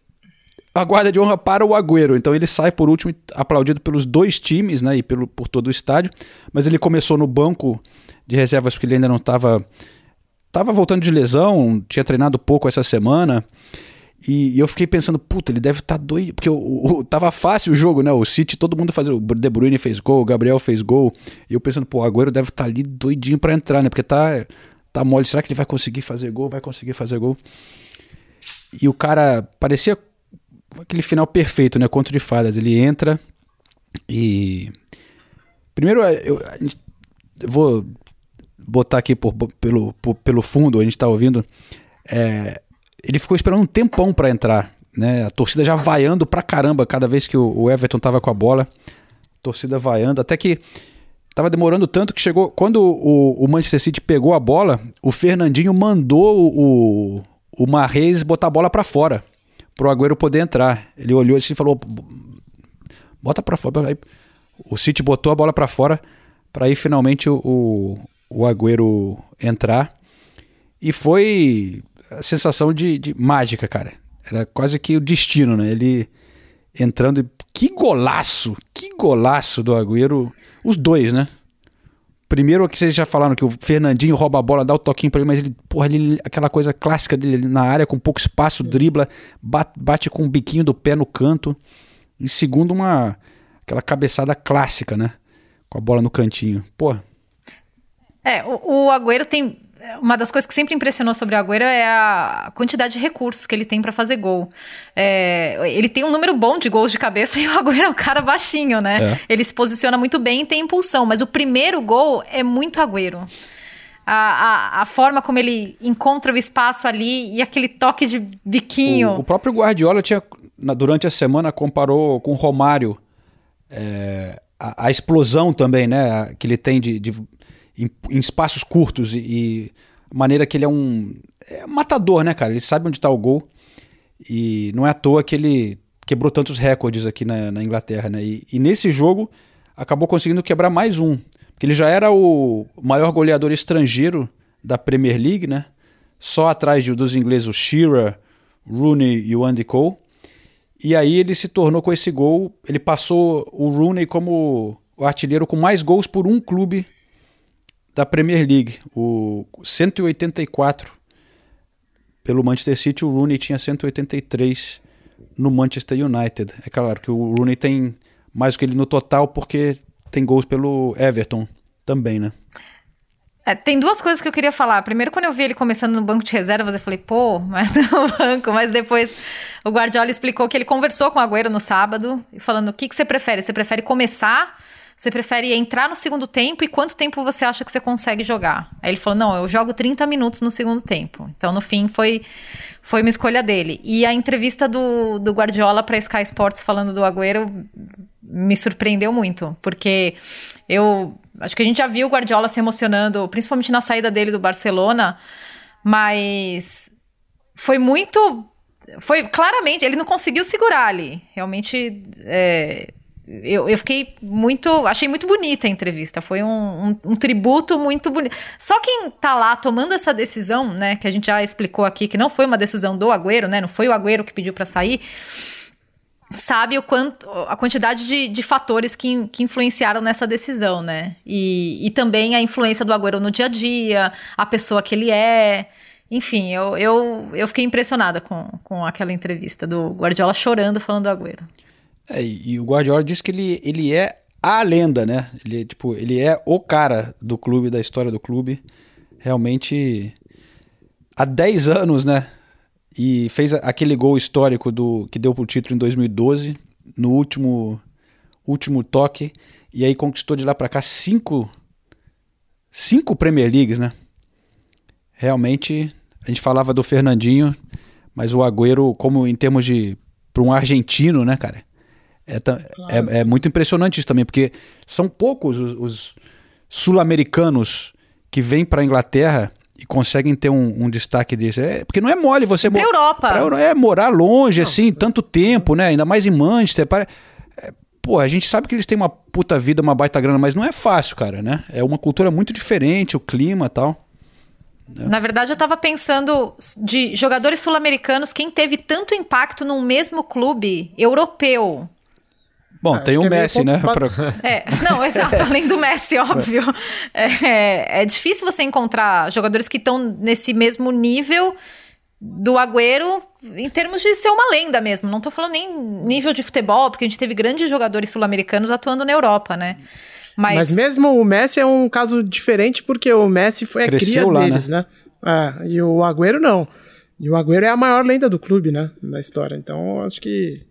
a guarda de honra para o Agüero. Então ele sai por último, aplaudido pelos dois times, né? E pelo, por todo o estádio. Mas ele começou no banco de reservas porque ele ainda não estava. Tava voltando de lesão, tinha treinado pouco essa semana. E, e, eu fiquei pensando, puta, ele deve estar tá doido. Porque o, o, tava fácil o jogo, né? O City, todo mundo fazendo. O De Bruyne fez gol, o Gabriel fez gol. E eu pensando, pô, o Agüero deve estar tá ali doidinho para entrar, né? Porque tá, tá mole, será que ele vai conseguir fazer gol? Vai conseguir fazer gol? E o cara parecia aquele final perfeito, né? Conto de fadas. Ele entra e. Primeiro, eu, eu vou botar aqui por, pelo, por, pelo fundo, a gente tá ouvindo. É, ele ficou esperando um tempão para entrar. Né? A torcida já vaiando pra caramba cada vez que o, Everton tava com a bola. A torcida vaiando, até que tava demorando tanto que chegou. Quando o, o Manchester City pegou a bola, o Fernandinho mandou o, o botar a bola para fora. Pro Agüero poder entrar. Ele olhou assim e falou: bota pra fora. Aí, o City botou a bola para fora para aí finalmente o, o, o Agüero entrar. E foi a sensação de, de mágica, cara. Era quase que o destino, né? Ele entrando. Que golaço! Que golaço do Agüero. Os dois, né? Primeiro que vocês já falaram que o Fernandinho rouba a bola, dá o toquinho pra ele, mas ele, porra, ele, aquela coisa clássica dele na área, com pouco espaço, dribla, bate, bate com o biquinho do pé no canto. E segundo, uma aquela cabeçada clássica, né? Com a bola no cantinho. Pô. É, o, o Agüero tem uma das coisas que sempre impressionou sobre o Agüero é a quantidade de recursos que ele tem para fazer gol. É, ele tem um número bom de gols de cabeça [LAUGHS] e o Agüero é um cara baixinho, né? É. Ele se posiciona muito bem e tem impulsão, mas o primeiro gol é muito Agüero. A, a, a, forma como ele encontra o espaço ali e aquele toque de biquinho. O, o próprio Guardiola tinha, durante a semana, comparou com o Romário é, a, a, explosão também, né? Que ele tem de, de em, em espaços curtos e, e maneira que ele é um é matador, né, cara? Ele sabe onde está o gol e não é à toa que ele quebrou tantos recordes aqui na, na Inglaterra, né? E, e, nesse jogo acabou conseguindo quebrar mais um, porque ele já era o maior goleador estrangeiro da Premier League, né? Só atrás de, dos ingleses o Shearer, Rooney e o Andy Cole. E aí ele se tornou com esse gol, ele passou o Rooney como o artilheiro com mais gols por um clube da Premier League, o 184 pelo Manchester City, o Rooney tinha 183 no Manchester United. É claro que o Rooney tem mais que ele no total porque tem gols pelo Everton também, né? É, tem duas coisas que eu queria falar. Primeiro, quando eu vi ele começando no banco de reservas, eu falei, pô, mas [LAUGHS] no banco. Mas depois o Guardiola explicou que ele conversou com o Agüero no sábado, falando: o que, que você prefere? Você prefere começar você prefere entrar no segundo tempo e quanto tempo você acha que você consegue jogar? Aí ele falou: não, eu jogo 30 minutos no segundo tempo. Então, no fim, foi, foi uma escolha dele. E a entrevista do, do Guardiola para Sky Sports falando do Agüero me surpreendeu muito, porque eu acho que a gente já viu o Guardiola se emocionando, principalmente na saída dele do Barcelona, mas foi muito. Foi claramente, ele não conseguiu segurar ali. Realmente. É, eu, eu fiquei muito. Achei muito bonita a entrevista. Foi um, um, um, tributo muito bonito. Só quem tá lá tomando essa decisão, né? Que a gente já explicou aqui, que não foi uma decisão do Agüero, né? Não foi o Agüero que pediu para sair. Sabe o quanto. a quantidade de, de fatores que, que influenciaram nessa decisão, né? E, e também a influência do Agüero no dia a dia, a pessoa que ele é. Enfim, eu, eu, eu fiquei impressionada com, com aquela entrevista do Guardiola chorando falando do Agüero. É, e o Guardiola disse que ele, ele é a lenda, né? Ele, tipo, ele é o cara do clube, da história do clube. Realmente, há 10 anos, né? E fez aquele gol histórico do que deu pro título em 2012, no último, último toque. E aí conquistou de lá para cá cinco, cinco Premier Leagues, né? Realmente, a gente falava do Fernandinho, mas o Agüero, como em termos de. para um argentino, né, cara? É, claro. é, é, muito impressionante isso também, porque são poucos os, os sul-americanos que vêm para a Inglaterra e conseguem ter um, um, destaque desse. É, porque não é mole você... Pra Europa. Pra, é, morar longe, não. assim, tanto tempo, né? Ainda mais em Manchester. Para, é, pô, a gente sabe que eles têm uma puta vida, uma baita grana, mas não é fácil, cara, né? É uma cultura muito diferente, o clima e tal. Né? Na verdade, eu estava pensando de jogadores sul-americanos, quem teve tanto impacto num mesmo clube europeu Bom, ah, tem o é Messi, né? Pra... É, não, [LAUGHS] exato, além do Messi, óbvio. É, é, é difícil você encontrar jogadores que estão nesse mesmo nível do Agüero em termos de ser uma lenda mesmo. Não estou falando nem nível de futebol, porque a gente teve grandes jogadores sul-americanos atuando na Europa, né? Mas, Mas mesmo o Messi é um caso diferente porque o Messi foi a Cresceu cria lá, deles, né? É, e o Agüero não. E o Agüero é a maior lenda do clube, né? Na história. Então, acho que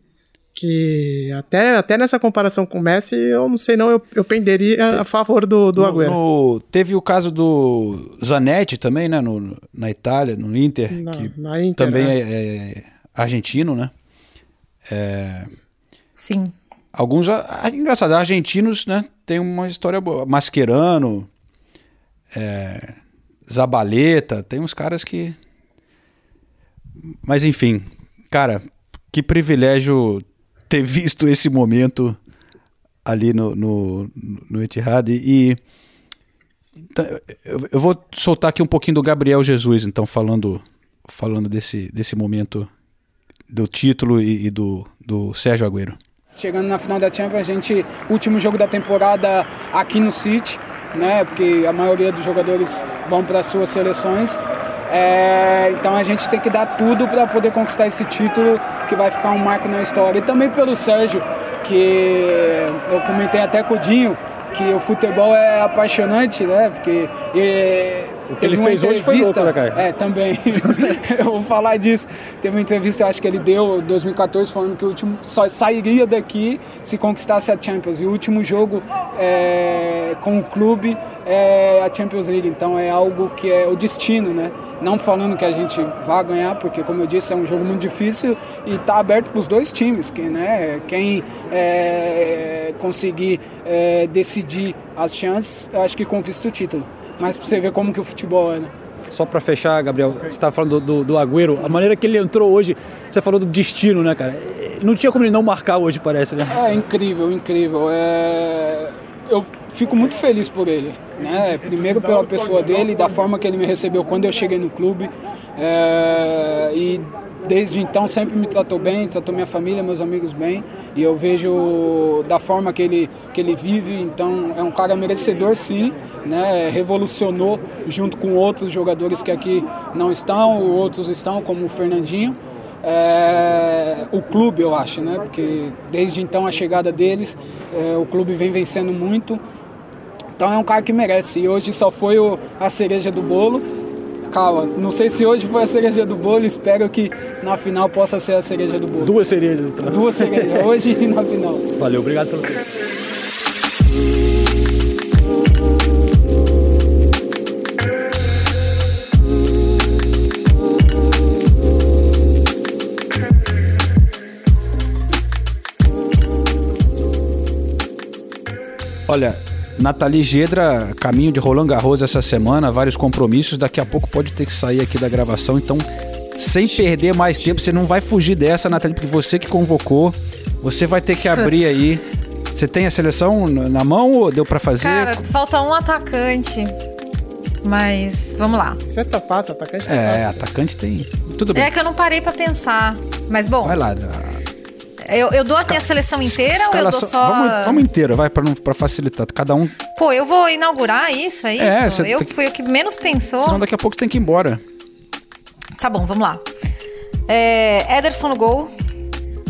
que até, até nessa comparação com o Messi, eu não sei não, eu, eu penderia a favor do, do No- Agüero. no- teve o caso do Zanetti também, né? no- na Itália, no Inter, Na- que na Inter, também né? é, é argentino, né? É, Sim. alguns, ah, engraçado, argentinos, né? Tem uma história boa. Mascherano, é, Zabaleta, tem uns caras que... Mas enfim, cara, que privilégio ter visto esse momento ali no, no, no Etihad e... Então, eu, eu vou soltar aqui um pouquinho do Gabriel Jesus, então, falando, falando desse, desse momento do título e, e do, do Sérgio Agüero. Chegando na final da Champions, a gente, último jogo da temporada aqui no City, né? Porque a maioria dos jogadores vão para as suas seleções. É, então a gente tem que dar tudo para poder conquistar esse título que vai ficar um marco na história. E também pelo Sérgio, que eu comentei até com o Dinho, que o futebol é apaixonante, né? Porque e, O que teve ele uma fez hoje foi louco, né, cara? É, também. [LAUGHS] eu vou falar disso. Teve uma entrevista, eu acho que ele deu em 2014, falando que o último só sairia daqui se conquistasse a Champions. E o último jogo é, com o clube é a Champions League. Então é algo que é o destino, né? Não falando que a gente vá ganhar, porque como eu disse, é um jogo muito difícil e está aberto para os dois times. Que, né, quem é, conseguir é, decidir as chances, eu acho que conquista o título. Mas para você ver como que o futebol é, né? Só pra fechar, Gabriel, você estava falando do, do, do Agüero, a maneira que ele entrou hoje, você falou do destino, né, cara? Não tinha como ele não marcar hoje, parece, né? É incrível, incrível. É... Eu fico muito feliz por ele, né? Primeiro pela pessoa dele, da forma que ele me recebeu quando eu cheguei no clube. É... E desde então sempre me tratou bem, tratou minha família, meus amigos bem. E eu vejo da forma que ele, que ele vive, então é um cara merecedor sim, né? Revolucionou junto com outros jogadores que aqui não estão, outros estão, como o Fernandinho. É, o clube, eu acho, né? Porque desde então a chegada deles, é, o clube vem vencendo muito. Então é um cara que merece. E hoje só foi o- a cereja do bolo. Calma, não sei se hoje foi a cereja do bolo, espero que na final possa ser a cereja do bolo. Duas cerejas, então. Duas cerejas, [LAUGHS] hoje e na final. Valeu, obrigado pelo tempo. Olha, Nathalie Gedra, caminho de Roland Garros essa semana, vários compromissos. Daqui a pouco pode ter que sair aqui da gravação. Então, sem perder mais tempo, você não vai fugir dessa, Nathalie, porque você que convocou. Você vai ter que abrir aí. Você tem a seleção na mão ou deu pra fazer? Cara, falta um atacante. Mas vamos lá. É tá fácil, atacante tá é, fácil. atacante tem. Tudo bem. É que eu não parei pra pensar. Mas bom, Vai lá. Eu, eu dou a minha seleção inteira ou eu dou só. Vamos, vamos inteira, vai, pra, não, pra facilitar. Cada um. Pô, eu vou inaugurar isso, é isso? É, você eu que- fui o que menos pensou. Senão daqui a pouco você tem que ir embora. Tá bom, vamos lá. É, Ederson no gol.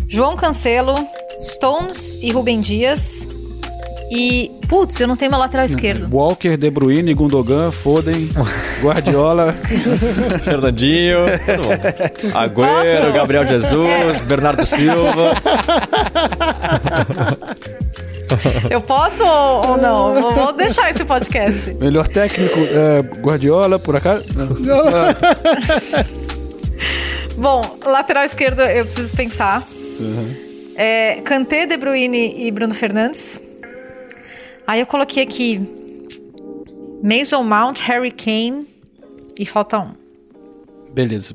João Cancelo, Stones e Rubem Dias. E, putz, eu não tenho meu lateral esquerdo. Walker, De Bruyne, Gundogan, Foden, Guardiola. [LAUGHS] Fernandinho. Agüero, Posso? Gabriel Jesus, Bernardo Silva. Eu posso ou ou não? Vou- Vou deixar esse podcast. Melhor técnico, é, Guardiola, por acaso? Não. Ah, [LAUGHS] Bom, lateral esquerdo eu preciso pensar. uhum. É, Kanté, De Bruyne e Bruno Fernandes. Aí eu coloquei aqui Mason Mount, Harry Kane e falta um. Beleza.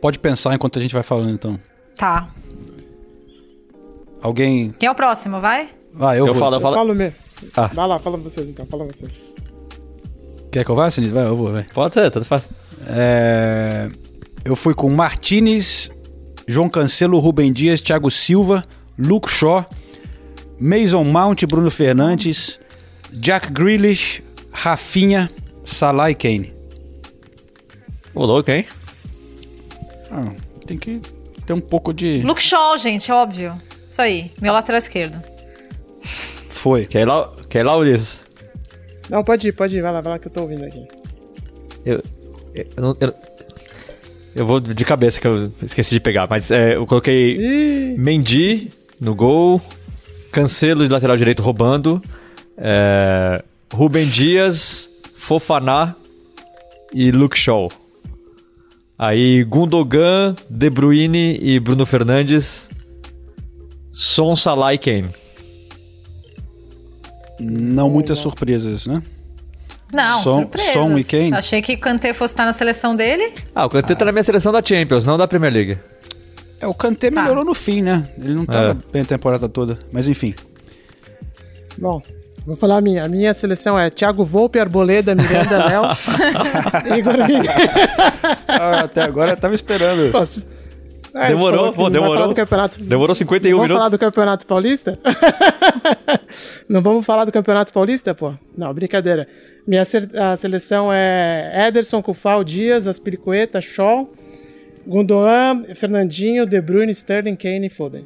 Pode pensar enquanto a gente vai falando, então. Tá. Alguém. Quem é o próximo, vai? Ah, eu, Eu vou. falo, eu falo. Falo mesmo. Ah. Vai lá, fala vocês então, fala vocês. Quer que eu vá, Sinise? Vai, eu vou, vai. Pode ser, tudo fácil. É, Eu fui com Martinez, João Cancelo, Rubem Dias, Thiago Silva, Luke Shaw, Mason Mount, Bruno Fernandes, Jack Grealish, Rafinha, Salah e Kane. Ô, louco, hein? Ah, tem que ter um pouco de Luke Shaw, gente, óbvio. Isso aí, meu lateral esquerdo. Foi. Quer ir lá, quer ir lá Ulisses? Não, pode ir, pode ir. Vai lá, vai lá que eu tô ouvindo aqui. Eu, eu, não- eu- eu vou de cabeça que eu esqueci de pegar, mas é, eu coloquei Ih, Mendy no gol, Cancelo de lateral direito roubando, é, Rubem Dias, Fofaná e Luke Shaw. Aí Gundogan, De Bruyne e Bruno Fernandes, Son, Salah e Kane. Não muitas surpresas, né? Não, Som- surpresas. Som e Kane? Achei que o Kanté fosse estar na seleção dele. Ah, o Kanté tá na minha seleção da Champions, não da Premier League. É, o Kanté Tá. melhorou no fim, né? Ele não tava É. bem a temporada toda. Mas enfim. Bom, vou falar a minha. A minha seleção é Thiago Volpe, Arboleda, Miranda, Léo, [LAUGHS] Igor. Ah, até agora eu tava esperando. Posso- É, Demorou, pô, demorou. falar do campeonato. Demorou 51 vamos falar minutos. do Campeonato Paulista? [LAUGHS] não vamos falar do Campeonato Paulista, pô? Não, brincadeira. Minha se- a seleção é Ederson, Cufal, Dias, Aspiricueta, Shaw, Gundogan, Fernandinho, De Bruyne, Sterling, Kane e Foden.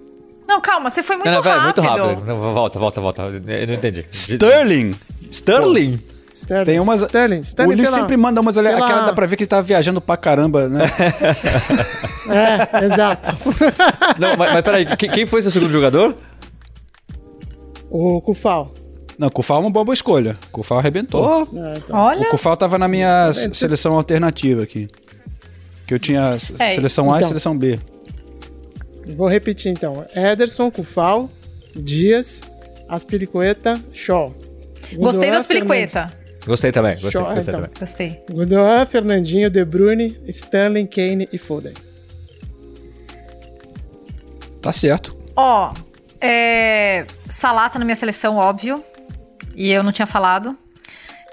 Não, calma, você foi muito Não, não, vai, rápido. muito rápido. Não, volta, volta, volta. Eu não entendi. Sterling! Sterling? Sterling. Tem umas. Sterling, o Sterling Ulisses pela- sempre manda umas ali. pela- Aquela dá pra ver que ele tá viajando pra caramba, né? [LAUGHS] É, exato. [LAUGHS] Não, mas, mas peraí, quem, quem foi seu segundo jogador? O Cufal. Não, o Kufal é uma boa, boa escolha. O Kufal arrebentou. É, então. Olha. O Kufal tava na minha seleção alternativa aqui. Que eu tinha É, seleção A e então. seleção B. Vou repetir então. Ederson, Cufal, Dias, Aspiricueta, Shaw. Gostei Gundogan, das pelicueta. Gostei também, gostei, Show, gostei então. também. Gostei. Fernandinho, De Bruyne, Sterling, Kane e Foden. Tá certo. Ó, é... Salah tá na minha seleção, óbvio. E eu não tinha falado.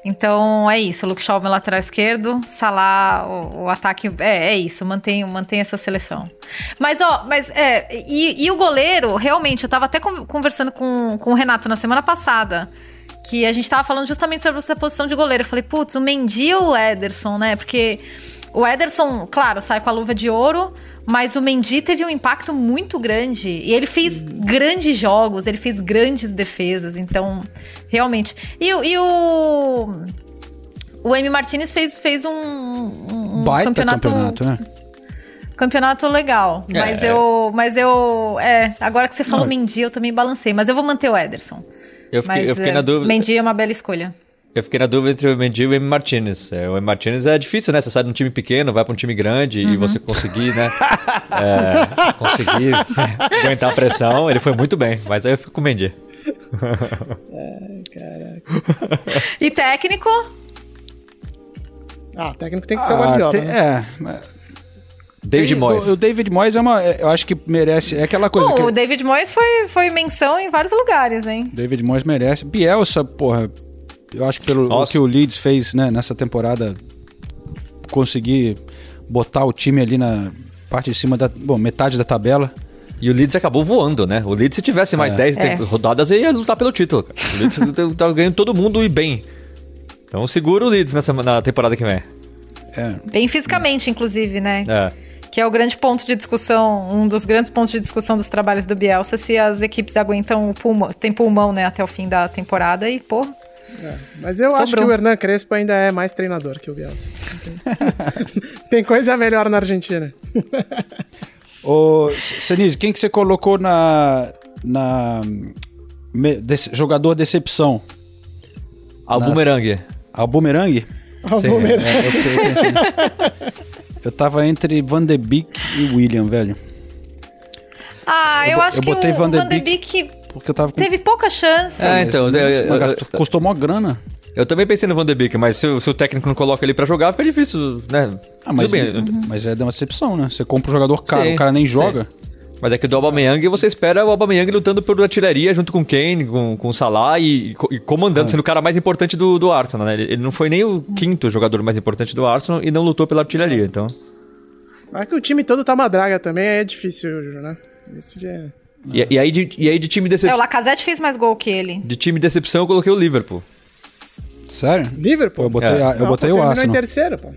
Então é isso. Luke Shaw, meu lateral esquerdo. Salah, o, o ataque. É, é isso. Mantenho, mantenho essa seleção. Mas, ó, mas é. E, e o goleiro, realmente, eu tava até con- conversando com, com o Renato na semana passada. Que a gente tava falando justamente sobre essa posição de goleiro. Eu falei, putz, o Mendy ou o Ederson, né? Porque o Ederson, claro, sai com a luva de ouro. Mas o Mendy teve um impacto muito grande. E ele fez grandes jogos, ele fez grandes defesas. Então, realmente. E, o- e o. O Emi Martinez fez, fez um, um- um Baita campeonato, campeonato, né? campeonato legal. É. Mas eu. Mas eu. É, agora que você falou Mendy, eu também balancei. Mas eu vou manter o Ederson. Eu fiquei, mas eu fiquei é, na dúvida. Mendy é uma bela escolha. Eu fiquei na dúvida entre o Mendy e o Emi Martinez. É, o Emi Martinez é difícil, né? Você sai de um time pequeno, vai para um time grande Uhum. e você conseguir, né? é, conseguir [LAUGHS] aguentar a pressão. Ele foi muito bem, mas aí eu fico com o Mendy. E técnico? Ah, o técnico tem que ser o Ah, Guardiola. tem- né? é. mas- David tem- Moyes. O, o David Moyes é uma. é, Eu acho que merece. É aquela coisa Bom, que. o David Moyes foi, foi menção em vários lugares, hein? David Moyes merece. Bielsa, porra. Eu acho que pelo Nossa. que o Leeds fez né, nessa temporada, conseguir botar o time ali na parte de cima da. Bom, metade da tabela. E o Leeds acabou voando, né? O Leeds, se tivesse mais É. 10 É. tempo- rodadas, ia lutar pelo título. cara. O Leeds [LAUGHS] tá ganhando todo mundo e bem. Então segura o Leeds nessa, na temporada que vem. É. Bem fisicamente, inclusive, né? É. Que é o grande ponto de discussão, um dos grandes pontos de discussão dos trabalhos do Bielsa, se as equipes aguentam o pulmão, tem pulmão, né, até o fim da temporada e, pô, Mas eu acho que Sobrou. o Hernan Crespo ainda é mais treinador que o Bielsa. [LAUGHS] tem coisa melhor na Argentina. [LAUGHS] Ô, Senise, quem que você colocou na. na me- desse- jogador decepção? Ao Na- Sim, Boomerang. é, [LAUGHS] eu, tava entre Van de Beek e William, velho. Ah, Eu eu, acho eu que botei o Van de Van de Beek. Porque eu tava com. teve pouca chance. É, então, eu, eu- Mas eu- custou mó grana. eu também pensei no Van de Beek, mas se, o- se o técnico não coloca ele pra jogar, fica difícil, né? Ah, mas, bem. mas é de uma decepção, né? Você compra um jogador caro, Sim, o cara nem sim. joga. Mas é que do Aubameyang você espera o Aubameyang lutando por artilharia junto com Kane, com, com o Salah e, e co- comandando, Ah. sendo o cara mais importante do, do Arsenal, né? Ele, ele não foi nem o quinto jogador mais importante do Arsenal e não lutou pela artilharia, então... Mas que o time todo tá uma draga também, é difícil, né? Esse já é... E, e aí de, e aí de time É, o decepção, Lacazette fez mais gol que ele. de time decepção eu coloquei o Liverpool. Sério? Liverpool? Eu botei, É. a- eu Não, botei o terminou Arsenal. em terceiro, pô.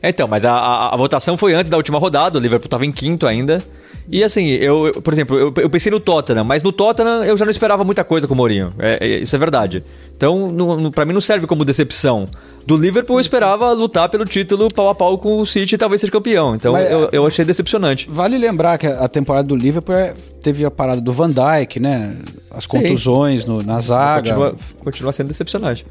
É, então, mas a, a, a votação foi antes da última rodada, o Liverpool tava em quinto ainda. E assim, eu, eu- por exemplo, eu, eu pensei no Tottenham, mas no Tottenham eu já não esperava muita coisa com o Mourinho. É, é- isso é verdade. Então, pra mim não serve como decepção. Do Liverpool eu esperava lutar pelo título pau a pau com o City e talvez ser campeão. Então Mas- eu, eu achei decepcionante. Vale lembrar que a temporada do Liverpool é- teve a parada do Van Dijk, né? As contusões no- na zaga. Continua, continua sendo decepcionante.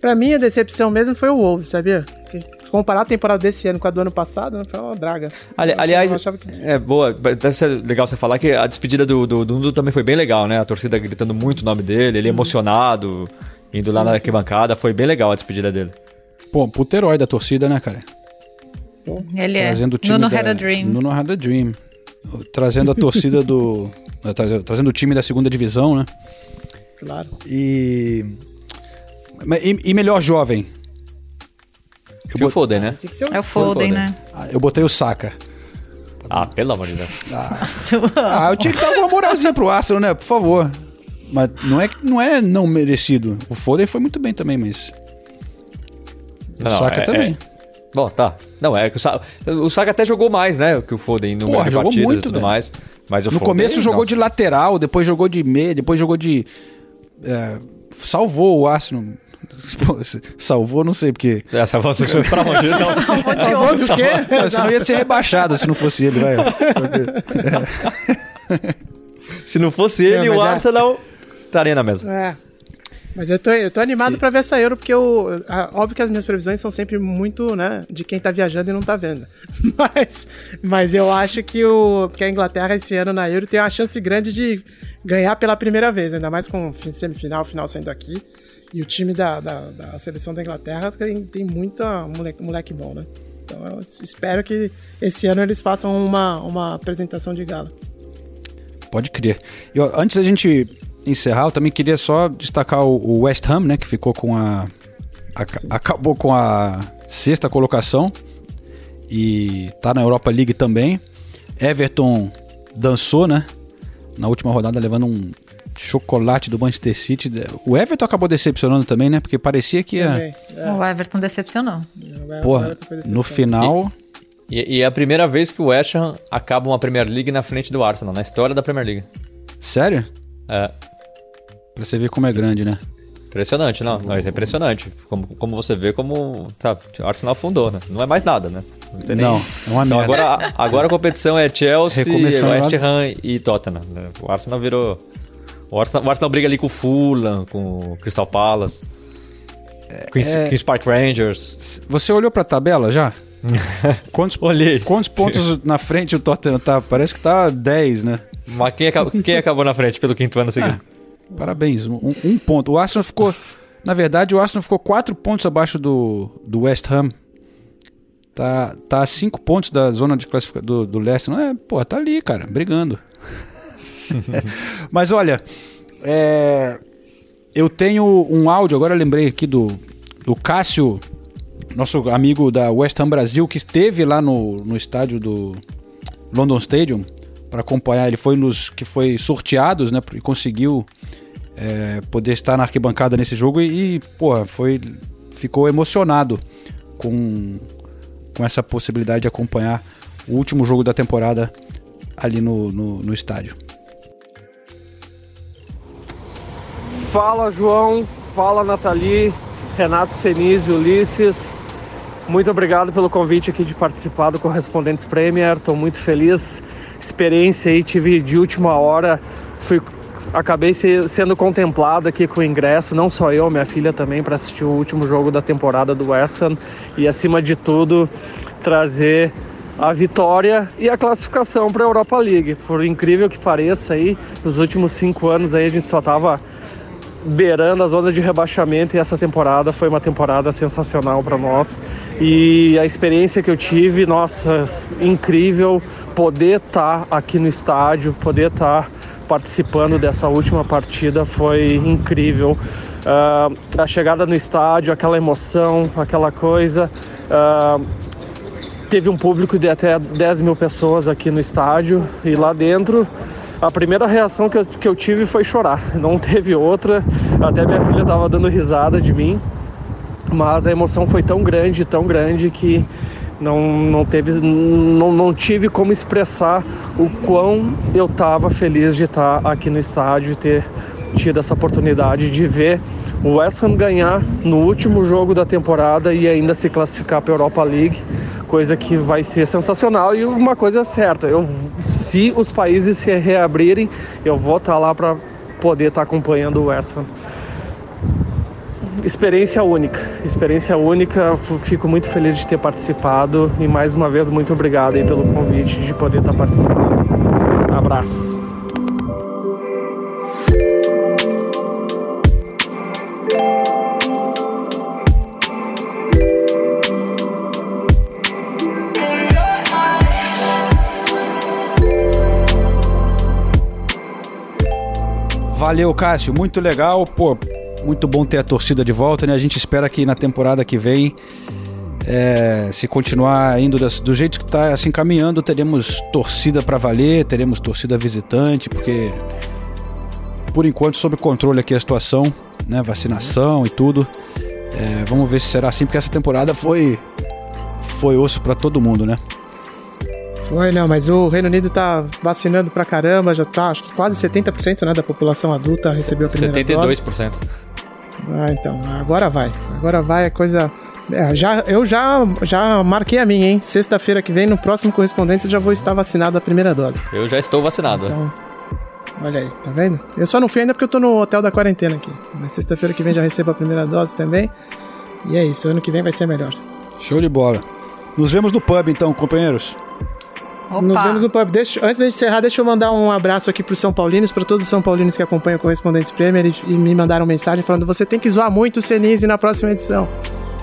Pra mim, a decepção mesmo foi o Wolves, sabia? Que comparar a temporada desse ano com a do ano passado, foi uma draga. Ali- Eu aliás, que- é boa. Deve ser legal você falar que a despedida do, do, do Nuno também foi bem legal, né? A torcida gritando muito o nome dele, ele emocionado, indo lá Sim, na sim. arquibancada. Foi bem legal a despedida dele. Pô, puto herói da torcida, né, cara? Ele é. Trazendo o time Nuno da, had a dream. Nuno had a dream. Trazendo a torcida do... [LAUGHS] eh, tra- Trazendo o time da segunda divisão, né? Claro. E... E, e melhor jovem? Eu o Foden, né? É o Foden, né? Ah, Eu botei o Saka. Ah, pelo amor de Deus. Ah, [LAUGHS] eu tinha que dar uma moralzinha pro Arsenal, né? Por favor. Mas não é, não é não merecido. O Foden foi muito bem também, mas... O Não, Saka é- também. é- Bom, tá. Não, é que o Saka, o Saka até jogou mais, né? Que o Foden no Porra, jogou partidas muito, e tudo velho. mais. Mas o no Foden, começo jogou nossa. de lateral, depois jogou de meia, depois jogou de. é, salvou o Arsenal. [LAUGHS] Salvou, não sei porque. É, salvou pra onde? Salvou do quê? Não, senão ia ser rebaixado se não fosse ele, vai. [LAUGHS] Se não fosse ele, Não, o é- Arsenal estaria na mesa. É. Mas eu tô, eu tô animado pra ver essa Euro, porque eu, a- óbvio que as minhas previsões são sempre muito, né, de quem tá viajando e não tá vendo. [LAUGHS] Mas, mas eu acho que, o, que a Inglaterra esse ano na Euro tem uma chance grande de ganhar pela primeira vez, ainda mais com fi- semifinal, final saindo aqui. E o time da, da, da seleção da Inglaterra tem, tem muita moleque, moleque bom, né? Então eu espero que esse ano eles façam uma, uma apresentação de gala. Pode crer. E, ó, antes da gente encerrar, eu também queria só destacar o, West Ham, né? Que ficou com a. aca- acabou com a sexta colocação. E tá na Europa League também. Everton dançou, né? Na última rodada, levando um chocolate do Manchester City. O Everton acabou decepcionando também, né? Porque parecia que ia. É. O Everton decepcionou. Porra, no final. E, e é a primeira vez que o West Ham acaba uma Premier League na frente do Arsenal, na história da Premier League. Sério? É. Pra você ver como é grande, né? Impressionante, não. não é impressionante. Como, como você vê, como sabe, o Arsenal fundou, né? Não é mais nada, né? tem Não, é uma Então merda. agora, agora a competição é Chelsea, West. Ham e Tottenham. né? O Arsenal virou... O Arsenal, o Arsenal briga ali com o Fulham, com o Crystal Palace, Queens, é- Queens Park Rangers. Você olhou pra tabela já? [LAUGHS] Quantos, Olhei. Quantos pontos na frente o Tottenham tá? Parece que tá 10, né? Mas quem acabou, quem acabou na frente pelo quinto ano seguinte? Parabéns, um, um ponto. O Arsenal ficou. Na verdade, o Arsenal ficou 4 pontos abaixo do, do West Ham. Tá, tá a 5 pontos da zona de classificação do, do Leicester. Não é, pô, tá ali, cara, brigando. [LAUGHS] Mas olha, é, eu tenho um áudio, agora lembrei aqui do, do Cássio, nosso amigo da West Ham Brasil, que esteve lá no, no estádio do London Stadium para acompanhar. Ele foi nos que foi sorteados, né? E conseguiu é, poder estar na arquibancada nesse jogo e, e pô, foi, ficou emocionado com, com essa possibilidade de acompanhar o último jogo da temporada ali no, no, no estádio. Fala João, fala Nathalie, Renato Senise, Ulisses. Muito obrigado pelo convite aqui de participar do Correspondentes Premier. Estou muito feliz. Experiência aí tive de última hora. Fui, acabei se- sendo contemplado aqui com o ingresso, não só eu, minha filha também, para assistir o último jogo da temporada do West Ham. E acima de tudo, trazer a vitória e a classificação para a Europa League. Por incrível que pareça aí, nos últimos cinco anos aí a gente só estava beirando a zona de rebaixamento e essa temporada foi uma temporada sensacional para nós e a experiência que eu tive, nossa, incrível poder estar aqui no estádio, poder estar participando dessa última partida foi incrível. Ah, a chegada no estádio, aquela emoção, aquela coisa. ah, teve um público de até 10 mil pessoas aqui no estádio e lá dentro a primeira reação que eu, que eu tive foi chorar, [LAUGHS] não teve outra. Até minha filha estava dando risada de mim, mas a emoção foi tão grande, tão grande que não, não, teve, não, não tive como expressar o quão eu estava feliz de estar aqui no estádio e ter tido essa oportunidade de ver o West Ham ganhar no último jogo da temporada e ainda se classificar para a Europa League, coisa que vai ser sensacional e uma coisa certa, eu, se os países se reabrirem, eu vou estar lá para poder estar acompanhando o West Ham experiência única, experiência única. Fico muito feliz de ter participado e mais uma vez muito obrigado pelo convite de poder estar participando. Abraços. Valeu, Cássio. Muito legal. Pô, muito bom ter a torcida de volta, né? A gente espera que na temporada que vem, é, se continuar indo das, do jeito que está assim caminhando, teremos torcida para valer, teremos torcida visitante, porque por enquanto sob controle aqui a situação, né? Vacinação e tudo. É, vamos ver se será assim, porque essa temporada foi foi osso para todo mundo, né? Foi, não, mas o Reino Unido tá vacinando pra caramba, já tá, acho que quase 70% né, da população adulta recebeu a primeira 72%. dose. 72%. Ah, então, agora vai. Agora vai, é coisa. É, já, eu já, já marquei a minha, hein? Sexta-feira que vem, no próximo correspondente, eu já vou estar vacinado a primeira dose. Eu já estou vacinado. Então, olha aí, tá vendo? Eu só não fui ainda porque eu tô no hotel da quarentena aqui. Mas sexta-feira que vem já recebo a primeira dose também. E é isso, ano que vem vai ser melhor. Show de bola. Nos vemos no pub então, companheiros. Opa. Nos vemos no pub. Deixa, antes de encerrar, deixa eu mandar um abraço aqui pro São Paulinos, para todos os São Paulinos que acompanham o Correspondentes Premier e, e, me mandaram mensagem falando: você tem que zoar muito o Senise na próxima edição.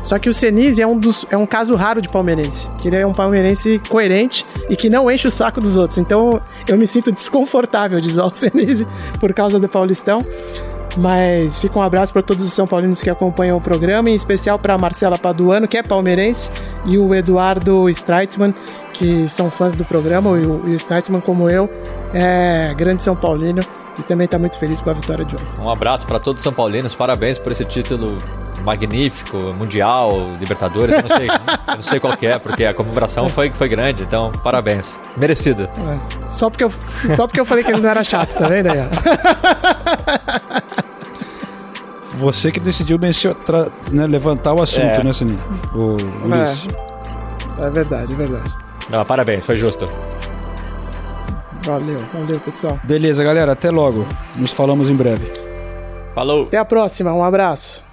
Só que o Senise é um, dos, é um caso raro de palmeirense. Que ele é um palmeirense coerente e que não enche o saco dos outros. Então eu me sinto desconfortável de zoar o Senise por causa do Paulistão. Mas fica um abraço para todos os São Paulinos que acompanham o programa, em especial para Marcela Paduano, que é palmeirense, e o Eduardo Streitzman, que são fãs do programa, e o, e o como eu, é grande São Paulino e também está muito feliz com a vitória de ontem. Um abraço para todos os São Paulinos, parabéns por esse título magnífico, mundial, Libertadores, eu não sei, [LAUGHS] eu não sei qual é, porque a comemoração foi, foi grande, então parabéns, merecido. É, só porque eu, só porque eu falei que ele não era chato, tá vendo aí? [LAUGHS] Você que decidiu né, levantar o assunto, é. né, Sininho? O Luiz. É. é verdade, é verdade. Não, parabéns, foi justo. Valeu, valeu, pessoal. Beleza, galera, até logo. Nos falamos em breve. Falou. Até a próxima, um abraço.